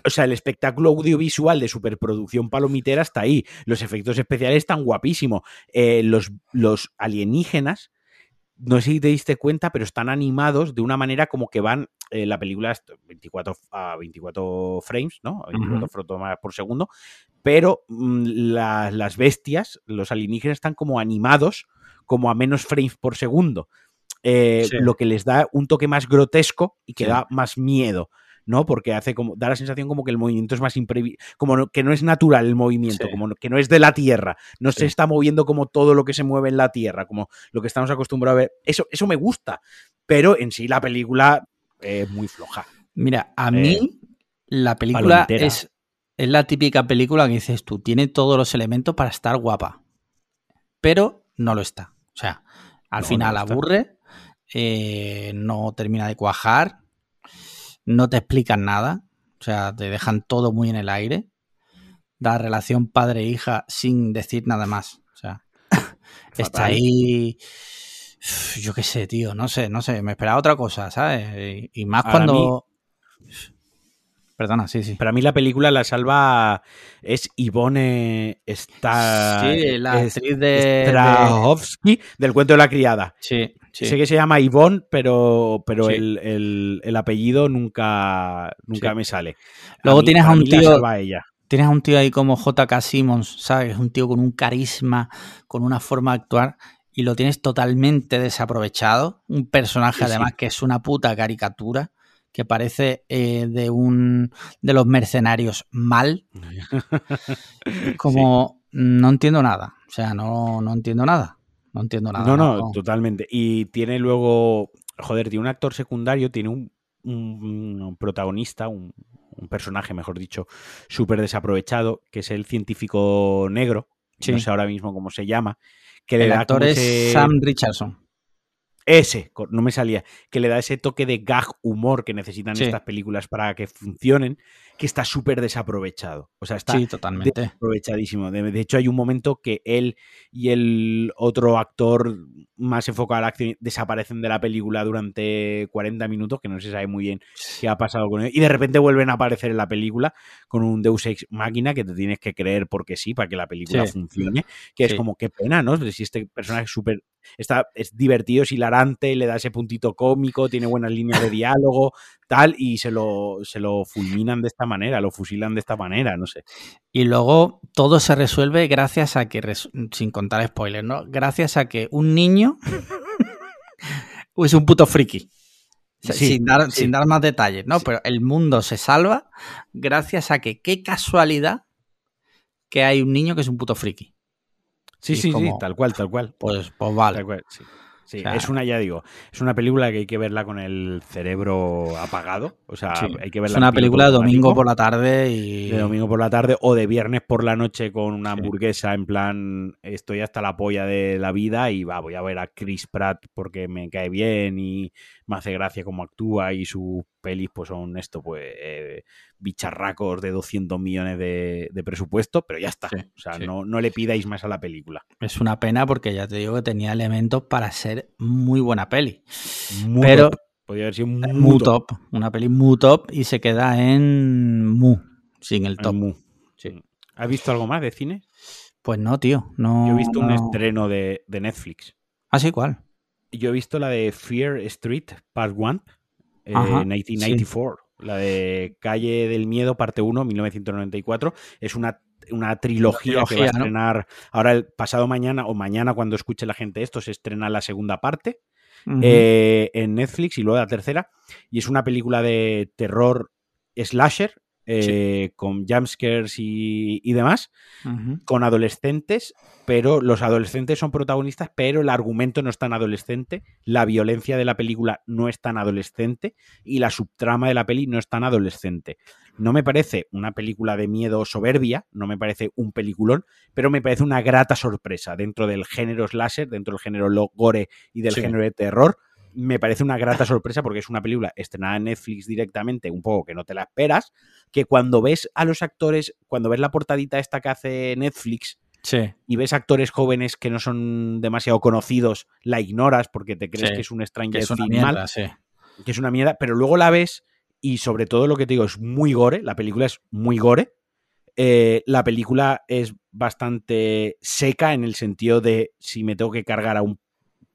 O sea, el espectáculo audiovisual de superproducción palomitera está ahí. Los efectos especiales están guapísimos. Eh, los, los alienígenas, no sé si te diste cuenta, pero están animados de una manera como que van. Eh, la película es 24 a 24 frames, ¿no? 24 fotogramas por segundo. Pero mm, las bestias, los alienígenas, están como animados como a menos frames por segundo. Eh, lo que les da un toque más grotesco y que da más miedo. ¿No? Porque hace como, da la sensación como que el movimiento es más imprevisible, como que no es natural el movimiento, como que no es de la Tierra, no se está moviendo como todo lo que se mueve en la Tierra, como lo que estamos acostumbrados a ver. Eso, eso me gusta, pero en sí la película es muy floja. Mira, a mí eh, la película es es la típica película que dices tú, tiene todos los elementos para estar guapa, pero no lo está. O sea, al No, final no aburre, eh, no termina de cuajar, no te explican nada, o sea, te dejan todo muy en el aire. La relación padre-hija sin decir nada más. O sea, está ahí. Yo qué sé, tío, no sé, no sé, me esperaba otra cosa, ¿sabes? Y, y más Para cuando. Perdona, sí, sí. Para mí la película la salva es Ivone Sta- Sí, la actriz de- de. Strahovski del cuento de la criada. Sí, sí. Sé que se llama Ivonne, pero, pero Sí. el, el- el apellido nunca, nunca Sí. me sale. Luego mí- tienes a un tío- salva ella. Tienes a un tío ahí como JK Simmons, ¿sabes? Un tío con un carisma, con una forma de actuar, y lo tienes totalmente desaprovechado. Un personaje, además, que es una puta caricatura, que parece eh, de un de los mercenarios mal. Como no entiendo nada. O sea, no, no entiendo nada. No entiendo nada. No, no, totalmente. Y tiene luego, joder, tiene un actor secundario, tiene un, un- un protagonista, un, un personaje, mejor dicho, súper desaprovechado, que es el científico negro, Sí. no sé ahora mismo cómo se llama, que le El da actor es ese- Sam Richardson. Ese, no me salía, que le da ese toque de gag humor que necesitan Sí. estas películas para que funcionen, que está súper desaprovechado. O sea, está Sí, totalmente. aprovechadísimo. De, de hecho, hay un momento que él y el otro actor más enfocado a la acción desaparecen de la película durante 40 minutos, que no se sabe muy bien qué ha pasado con ellos, y de repente vuelven a aparecer en la película con un Deus Ex Máquina que te tienes que creer porque sí, para que la película Sí. funcione, que es como qué pena, ¿no? Si este personaje es súper está es divertido, es hilarante, le da ese puntito cómico, tiene buenas líneas de diálogo, tal, y se lo, se lo fulminan de esta manera, lo fusilan de esta manera, no sé. Y luego todo se resuelve gracias a que, sin contar spoilers, ¿no? Gracias a que un niño es un puto friki. Sí, sin, dar, sí. sin dar más detalles, ¿no? Sí. Pero el mundo se salva gracias a que, qué casualidad que hay un niño que es un puto friki. Sí, sí, sí, tal cual, tal cual. Pues, pues vale. Tal cual, sí. Sí, O sea- es una, ya digo, es una película que hay que verla con el cerebro apagado. O sea, Sí. hay que verla Es una película de domingo por la tarde y. de domingo por la tarde o de viernes por la noche con una Sí. hamburguesa en plan estoy hasta la polla de la vida y va, voy a ver a Chris Pratt porque me cae bien y me hace gracia cómo actúa y sus pelis pues son esto pues eh, bicharracos de 200 millones de, de presupuesto, pero ya está. Sí, o sea, sí. no, no le pidáis más a la película. Es una pena porque ya te digo que tenía elementos para ser muy buena peli. Muy Pero top. Podría haber sido muy, muy top. top. Una peli muy top y se queda en mu, sin el top. Muy. Sí. ¿Has visto algo más de cine? Pues no, tío. No, Yo he visto un no. estreno de, de Netflix. Ah, sí, ¿cuál? Yo he visto la de Fear Street Part 1, eh, Ajá, 1994. La de Calle del Miedo, parte 1, 1994. Es una, una trilogía, que va a estrenar ahora el pasado mañana o mañana cuando escuche la gente esto, se estrena la segunda parte eh, en Netflix y luego la tercera. Y es una película de terror slasher eh, con jumpscares y, y demás con adolescentes, pero los adolescentes son protagonistas, pero el argumento no es tan adolescente, la violencia de la película no es tan adolescente y la subtrama de la peli no es tan adolescente. No me parece una película de miedo soberbia, no me parece un peliculón, pero me parece una grata sorpresa dentro del género slasher, dentro del género gore y del Sí. género de terror. Me parece una grata sorpresa porque es una película estrenada en Netflix directamente, un poco que no te la esperas, que cuando ves a los actores, cuando ves la portadita esta que hace Netflix, Sí, y ves actores jóvenes que no son demasiado conocidos, la ignoras porque te crees Sí, que es un que Stranger es una mal, mierda, sí. que es una mierda, pero luego la ves y sobre todo lo que te digo es muy gore, la película es muy gore, eh, la película es bastante seca en el sentido de si me tengo que cargar a un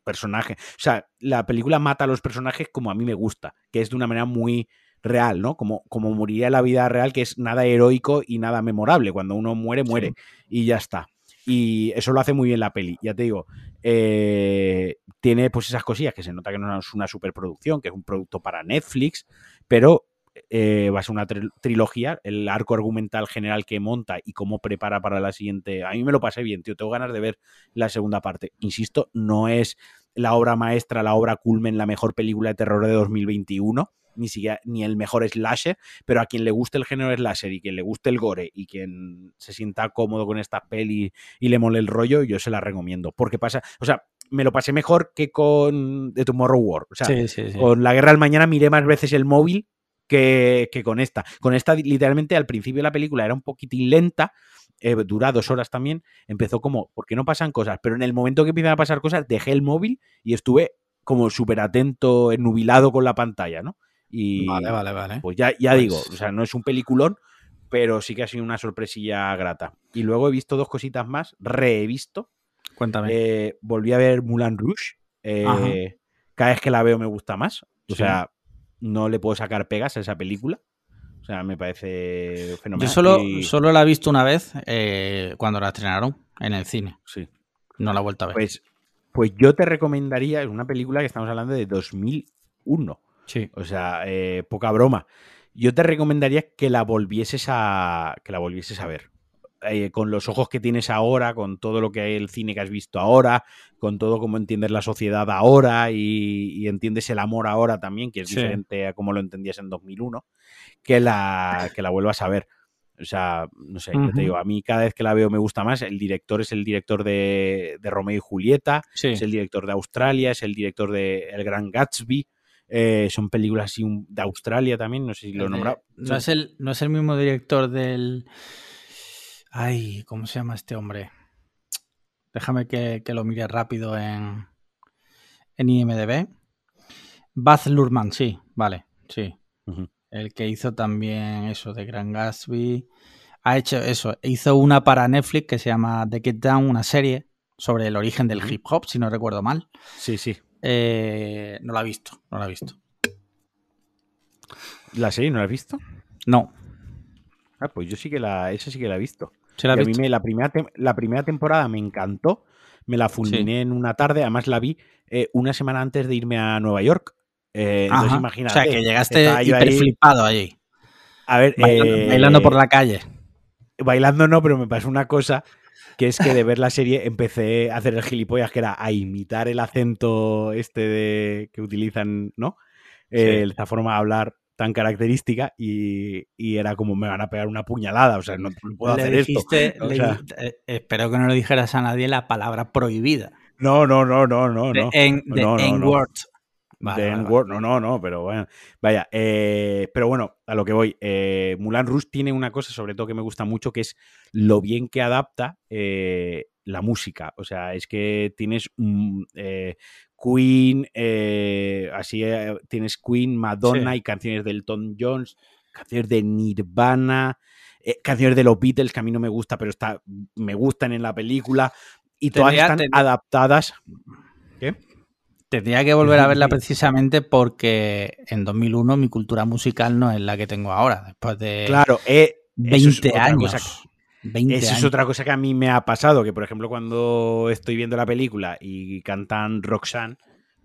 personaje, o sea, la película mata a los personajes como a mí me gusta, que es de una manera muy real, ¿no? Como, como moriría la vida real, que es nada heroico y nada memorable. Cuando uno muere, muere. Y ya está. Y eso lo hace muy bien la peli. Ya te digo, eh, tiene pues esas cosillas que se nota que no es una superproducción, que es un producto para Netflix, pero eh, va a ser una tri- trilogía. El arco argumental general que monta y cómo prepara para la siguiente. A mí me lo pasé bien, tío. Tengo ganas de ver la segunda parte. Insisto, no es la obra maestra, la obra culmen, la mejor película de terror de 2021 ni siquiera ni el mejor slasher, pero a quien le guste el género slasher y quien le guste el gore y quien se sienta cómodo con esta peli y le mole el rollo, yo se la recomiendo. Porque pasa, o sea, me lo pasé mejor que con The Tomorrow War. O sea, Sí, sí, sí. con La Guerra del Mañana miré más veces el móvil que, que con esta. Con esta, literalmente, al principio de la película era un poquitín lenta, eh, dura dos horas también. Empezó como, ¿por qué no pasan cosas? Pero en el momento que empiezan a pasar cosas, dejé el móvil y estuve como súper atento, ennubilado con la pantalla, ¿no? Y Vale, vale, vale. pues ya, ya Pues- digo, o sea, no es un peliculón, pero sí que ha sido una sorpresilla grata. Y luego he visto dos cositas más, re he visto. Cuéntame. Eh, volví a ver Moulin Rouge. eh, cada vez que la veo me gusta más. O Sí. sea, no le puedo sacar pegas a esa película. O sea, me parece fenomenal. Yo solo, Y- solo la he visto una vez eh, cuando la estrenaron en el cine. sí. No la he vuelto a ver. Pues, pues yo te recomendaría, es una película que estamos hablando de 2001. sí. O sea, eh, poca broma. Yo te recomendaría que la volvieses a, que la volvieses a ver. Eh, con los ojos que tienes ahora, con todo lo que el cine que has visto ahora, con todo cómo entiendes la sociedad ahora y, y entiendes el amor ahora también, que es Sí. diferente a como lo entendías en 2001, que la, que la vuelvas a ver. O sea, no sé, yo Ujú. te digo, a mí cada vez que la veo me gusta más. El director es el director de, de Romeo y Julieta, Sí. es el director de Australia, es el director de El Gran Gatsby. eh, son películas así de Australia también, no sé si lo he nombrado. No es, el, no es el mismo director del. Ay, ¿cómo se llama este hombre? Déjame que, que lo mire rápido en, en IMDB. Baz Luhrmann, sí, vale, sí. El que hizo también eso de Gran Gatsby. Ha hecho eso, hizo una para Netflix que se llama The Get Down, una serie sobre el origen del hip hop, si no recuerdo mal. Sí, sí. Eh, no la he visto, no la he visto. ¿La serie no la has visto? No, Ah, pues yo sí que la, esa sí que la he visto. ¿Se la Y a mí me- la, primera la primera temporada me encantó. Me la fulminé en una tarde. Además la vi eh, una semana antes de irme a Nueva York. Eh, entonces imagínate. O sea, que llegaste hiper ahí- flipado allí. A ver, Bailando, eh, bailando por la calle. bailando no, pero me pasó una cosa que es que de ver la serie empecé a hacer el gilipollas, que era a imitar el acento este de, que utilizan, ¿no? Eh, Sí. Esa forma de hablar tan característica y, y era como me van a pegar una puñalada, o sea, no, no puedo Le hacer dijiste- esto. O le sea, di- eh, espero que no le dijeras a nadie la palabra prohibida. no, no, no, no, no, De no. en- de no, no, no. N-word. Vale, de vale, N-word, no, no, no, pero bueno, vaya, eh, pero bueno, a lo que voy, eh, Mulan Rouge tiene una cosa sobre todo que me gusta mucho, que es lo bien que adapta eh, la música, o sea, es que tienes mm, eh, Queen, eh, así eh, tienes Queen, Madonna Sí. y canciones del Elton Jones, canciones de Nirvana, eh, canciones de los Beatles que a mí no me gusta, pero está, me gustan en la película y todas Tendría- están adaptadas. Tendría que volver a verla precisamente porque en 2001 mi cultura musical no es la que tengo ahora, después de Claro, eh, eso es 20 otra años. Cosa 20 Esa años. es otra cosa que a mí me ha pasado, que por ejemplo cuando estoy viendo la película y cantan Roxanne,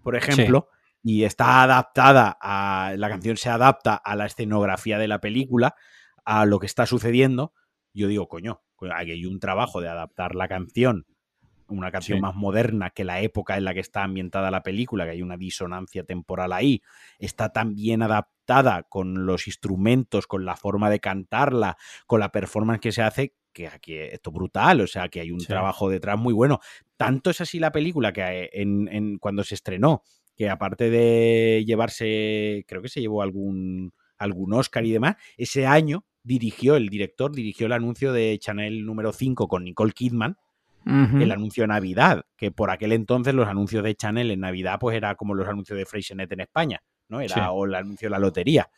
por ejemplo, y está adaptada a, la canción se adapta a la escenografía de la película, a lo que está sucediendo, yo digo, coño, aquí hay un trabajo de adaptar la canción, una canción Sí. más moderna que la época en la que está ambientada la película, que hay una disonancia temporal ahí, está tan bien adaptada con los instrumentos, con la forma de cantarla, con la performance que se hace, que aquí esto es brutal, o sea, que hay un Sí. trabajo detrás muy bueno. Tanto es así la película que eh, en, en- cuando se estrenó, que aparte de llevarse, creo que se llevó algún, algún Oscar y demás, ese año dirigió, el director dirigió el anuncio de Chanel número 5 con Nicole Kidman, el anuncio de Navidad, que por aquel entonces los anuncios de Chanel en Navidad pues era como los anuncios de Freixenet en España, ¿no? Era Sí. o el anuncio de la lotería.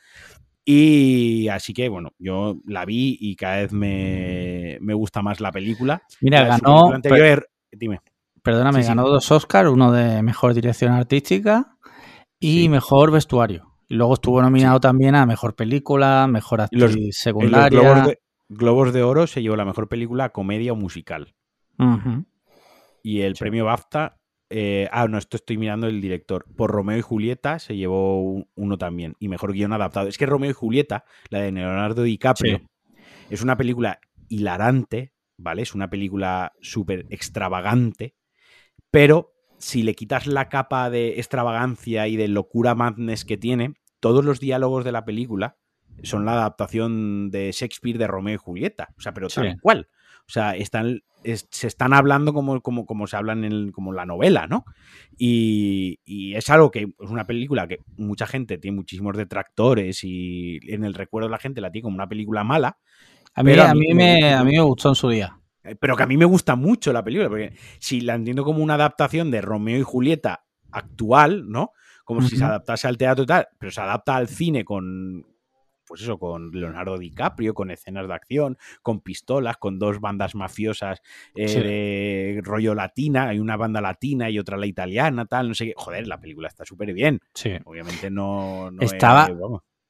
Y así que, bueno, yo la vi y cada vez me, me gusta más la película. Mira, La ganó, anterior, dime. perdóname, Sí, sí. ganó dos Oscars, uno de mejor dirección artística y Sí. mejor vestuario. Y luego estuvo nominado también a mejor película, mejor los- actriz los secundaria. Globos de, Globos de Oro se llevó la mejor película comedia o musical. Y el premio BAFTA, eh, ah, no, esto estoy mirando el director. Por Romeo y Julieta se llevó un- uno también. Y mejor guion adaptado. Es que Romeo y Julieta, la de Leonardo DiCaprio, Sí. es una película hilarante, ¿vale? Es una película súper extravagante, pero si le quitas la capa de extravagancia y de locura madness que tiene, todos los diálogos de la película son la adaptación de Shakespeare de Romeo y Julieta. O sea, pero tal cual. O sea, están, es- se están hablando como, como, como se hablan en como la novela, ¿no? Y, y es algo que es una película que mucha gente tiene muchísimos detractores y en el recuerdo de la gente la tiene como una película mala, A mí, a mí me a mí me gustó en su día. eh, pero que a mí me gusta mucho la película, porque si la entiendo como una adaptación de Romeo y Julieta actual, ¿no? Como si se adaptase al teatro y tal, pero se adapta al cine con, pues eso, con Leonardo DiCaprio, con escenas de acción, con pistolas, con dos bandas mafiosas eh, Sí. de rollo latina, hay una banda latina y otra la italiana, tal, no sé qué. Joder, la película está súper bien. Sí. Obviamente no, no Estaba-.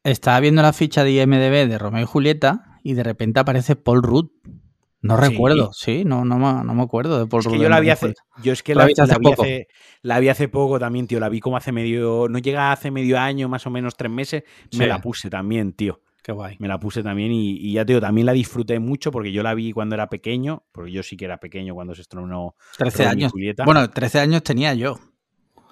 Estaba viendo la ficha de IMDB de Romeo y Julieta y de repente aparece Paul Rudd. No recuerdo, sí, no, no, me, no me acuerdo de Paul Es que yo la vi hace, yo es que ¿La la, viste hace la vi hace, la vi hace poco también, tío. La vi como hace medio, no llega hace medio año, más o menos tres meses. Me la puse también, tío. Qué guay. Me la puse también y, y ya te digo, también la disfruté mucho porque yo la vi cuando era pequeño, porque yo sí que era pequeño cuando se estrenó 13 Romeo y años. Julieta. Bueno, 13 años tenía yo.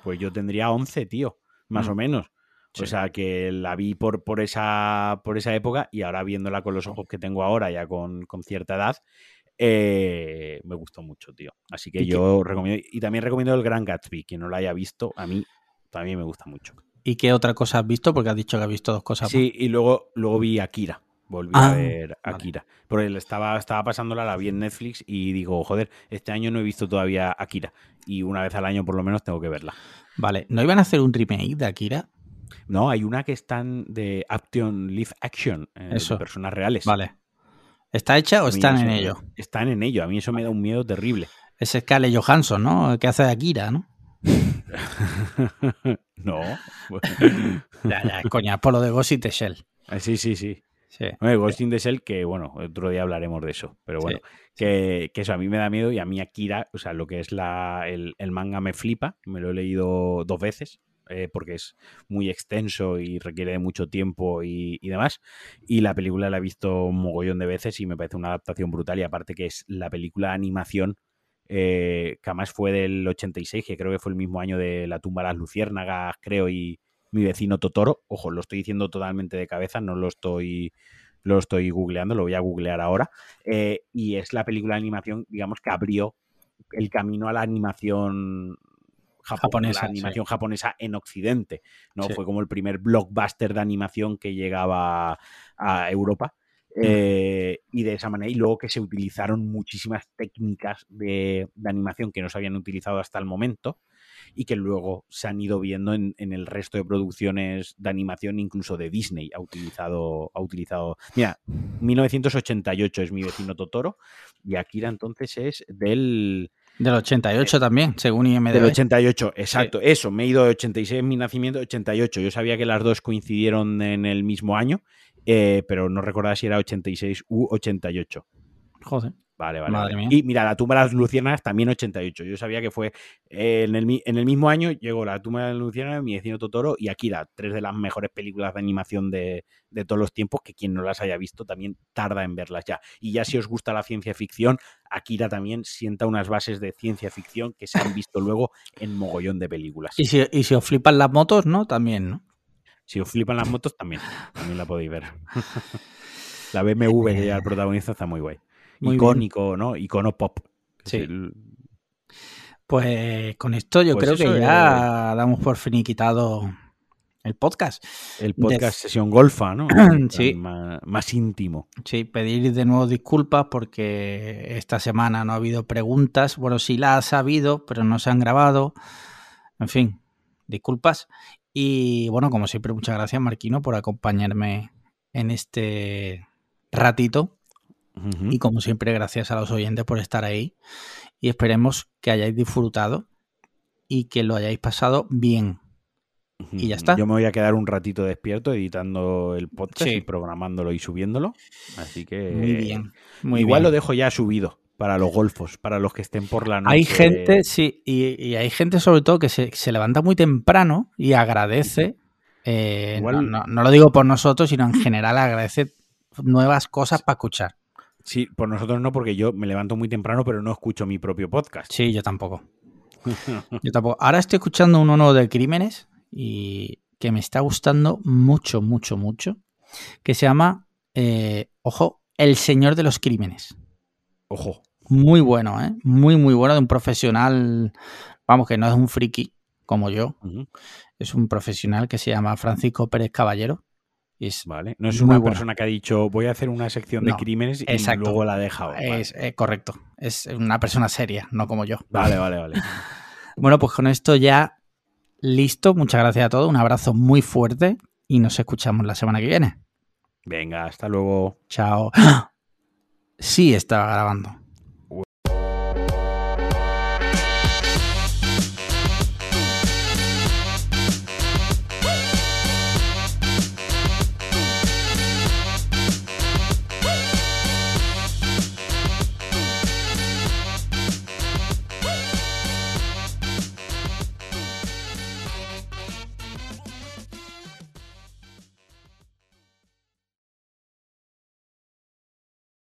Pues yo tendría 11, tío, más Mm. o menos. Sí. O sea que la vi por, por, esa, por esa época y ahora viéndola con los ojos que tengo ahora, ya con, con cierta edad, eh, me gustó mucho, tío. Así que ¿Y qué- yo recomiendo. Y también recomiendo el Gran Gatsby. Quien no lo haya visto, a mí también me gusta mucho. ¿Y qué otra cosa has visto? Porque has dicho que has visto dos cosas. Sí, y luego, luego vi Akira. Volví Ah, a ver vale. Akira. Porque él estaba, estaba pasándola, la vi en Netflix y digo, joder, este año no he visto todavía Akira. Y una vez al año por lo menos tengo que verla. Vale, ¿no iban a hacer un remake de Akira? No, hay una que están de Action Live Action, eh, de personas reales. Vale. ¿Está hecha o están en ello? Están en ello. A mí eso me da un miedo terrible. Es Scarlett Johansson, ¿no? Que hace de Akira, ¿no? no. Ya, ya, coña, por lo de Ghost in the Shell. Ah, sí, sí, sí. Sí. Hombre, Ghost in the Shell, que bueno, otro día hablaremos de eso. Pero bueno, que, que eso a mí me da miedo y a mí Akira, o sea, lo que es la, el, el manga me flipa. Me lo he leído dos veces. Eh, porque es muy extenso y requiere de mucho tiempo y, demás. Y la película la he visto un mogollón de veces y me parece una adaptación brutal. Y aparte que es la película de animación eh, que además fue del 86, que creo que fue el mismo año de La tumba de las luciérnagas, creo, y mi vecino Totoro. Ojo, lo estoy diciendo totalmente de cabeza, no lo estoy, lo estoy googleando, lo voy a googlear ahora. Eh, y es la película de animación, digamos, que abrió el camino a la animación japo- Japonesa, la sí. animación japonesa en Occidente. ¿no? Sí. Fue como el primer blockbuster de animación que llegaba a Europa. Eh, y de esa manera, y luego que se utilizaron muchísimas técnicas de, de animación que no se habían utilizado hasta el momento y que luego se han ido viendo en, en el resto de producciones de animación, incluso de Disney ha utilizado, ha utilizado. Mira, 1988 es mi vecino Totoro y Akira entonces es del, Del 88 también, según IMDb. del 88, exacto. Eso, me he ido de 86 mi nacimiento, 88. Yo sabía que las dos coincidieron en el mismo año, eh, pero no recordaba si era 86 u 88. Joder. Vale, vale. Madre vale. mía. Y mira, la tumba de las luciérnagas también 88. Yo sabía que fue eh, en, el, en el mismo año llegó la tumba de las luciérnagas, mi vecino Totoro y Akira, tres de las mejores películas de animación de, de todos los tiempos, que quien no las haya visto también tarda en verlas ya. Y ya si os gusta la ciencia ficción, Akira también sienta unas bases de ciencia ficción que se han visto luego en mogollón de películas. Y si, y si os flipan las motos, ¿no? También, ¿no? Si os flipan las motos, también, también la podéis ver. la BMW que ya el protagonista está muy guay. Muy bien. Icónico, ¿no? Icono pop. Sí. el- Pues con esto yo Pues creo que ya damos por finiquitado el podcast. El De- podcast sesión golfa, ¿no? Sí. Más, más íntimo. Sí, pedir de nuevo disculpas porque esta semana no ha habido preguntas. Bueno, sí las ha habido, pero no se han grabado. En fin, disculpas. Y bueno, como siempre, muchas gracias, Marquino, por acompañarme en este ratito. Y como siempre, gracias a los oyentes por estar ahí. Y esperemos que hayáis disfrutado y que lo hayáis pasado bien. y ya está. Yo me voy a quedar un ratito despierto editando el podcast Sí. y programándolo y subiéndolo. Así que Muy bien. Muy igual bien. lo dejo ya subido para los golfos, para los que estén por la noche. Hay gente, sí, y, y hay gente sobre todo que se, se levanta muy temprano y agradece. eh, Igual- no, no- no lo digo por nosotros, sino en general agradece nuevas cosas para escuchar. Sí, por nosotros no, porque yo me levanto muy temprano, pero no escucho mi propio podcast. Sí, yo tampoco. Yo tampoco. Ahora estoy escuchando uno nuevo de crímenes y que me está gustando mucho, mucho, mucho, que se llama, eh, ojo, El Señor de los Crímenes. Ojo. Muy bueno, ¿eh? Muy, muy bueno de un profesional, vamos, que no es un friki como yo, es un profesional que se llama Francisco Pérez Caballero. Es, Vale. No es una buena. persona que ha dicho voy a hacer una sección de crímenes y exacto. luego la ha dejado. Vale. es eh, correcto, es una persona seria, no como yo. Vale, vale, vale. Bueno, pues con esto ya listo. Muchas gracias a todos, un abrazo muy fuerte y nos escuchamos la semana que viene. Venga, hasta luego. Chao. Sí, estaba grabando.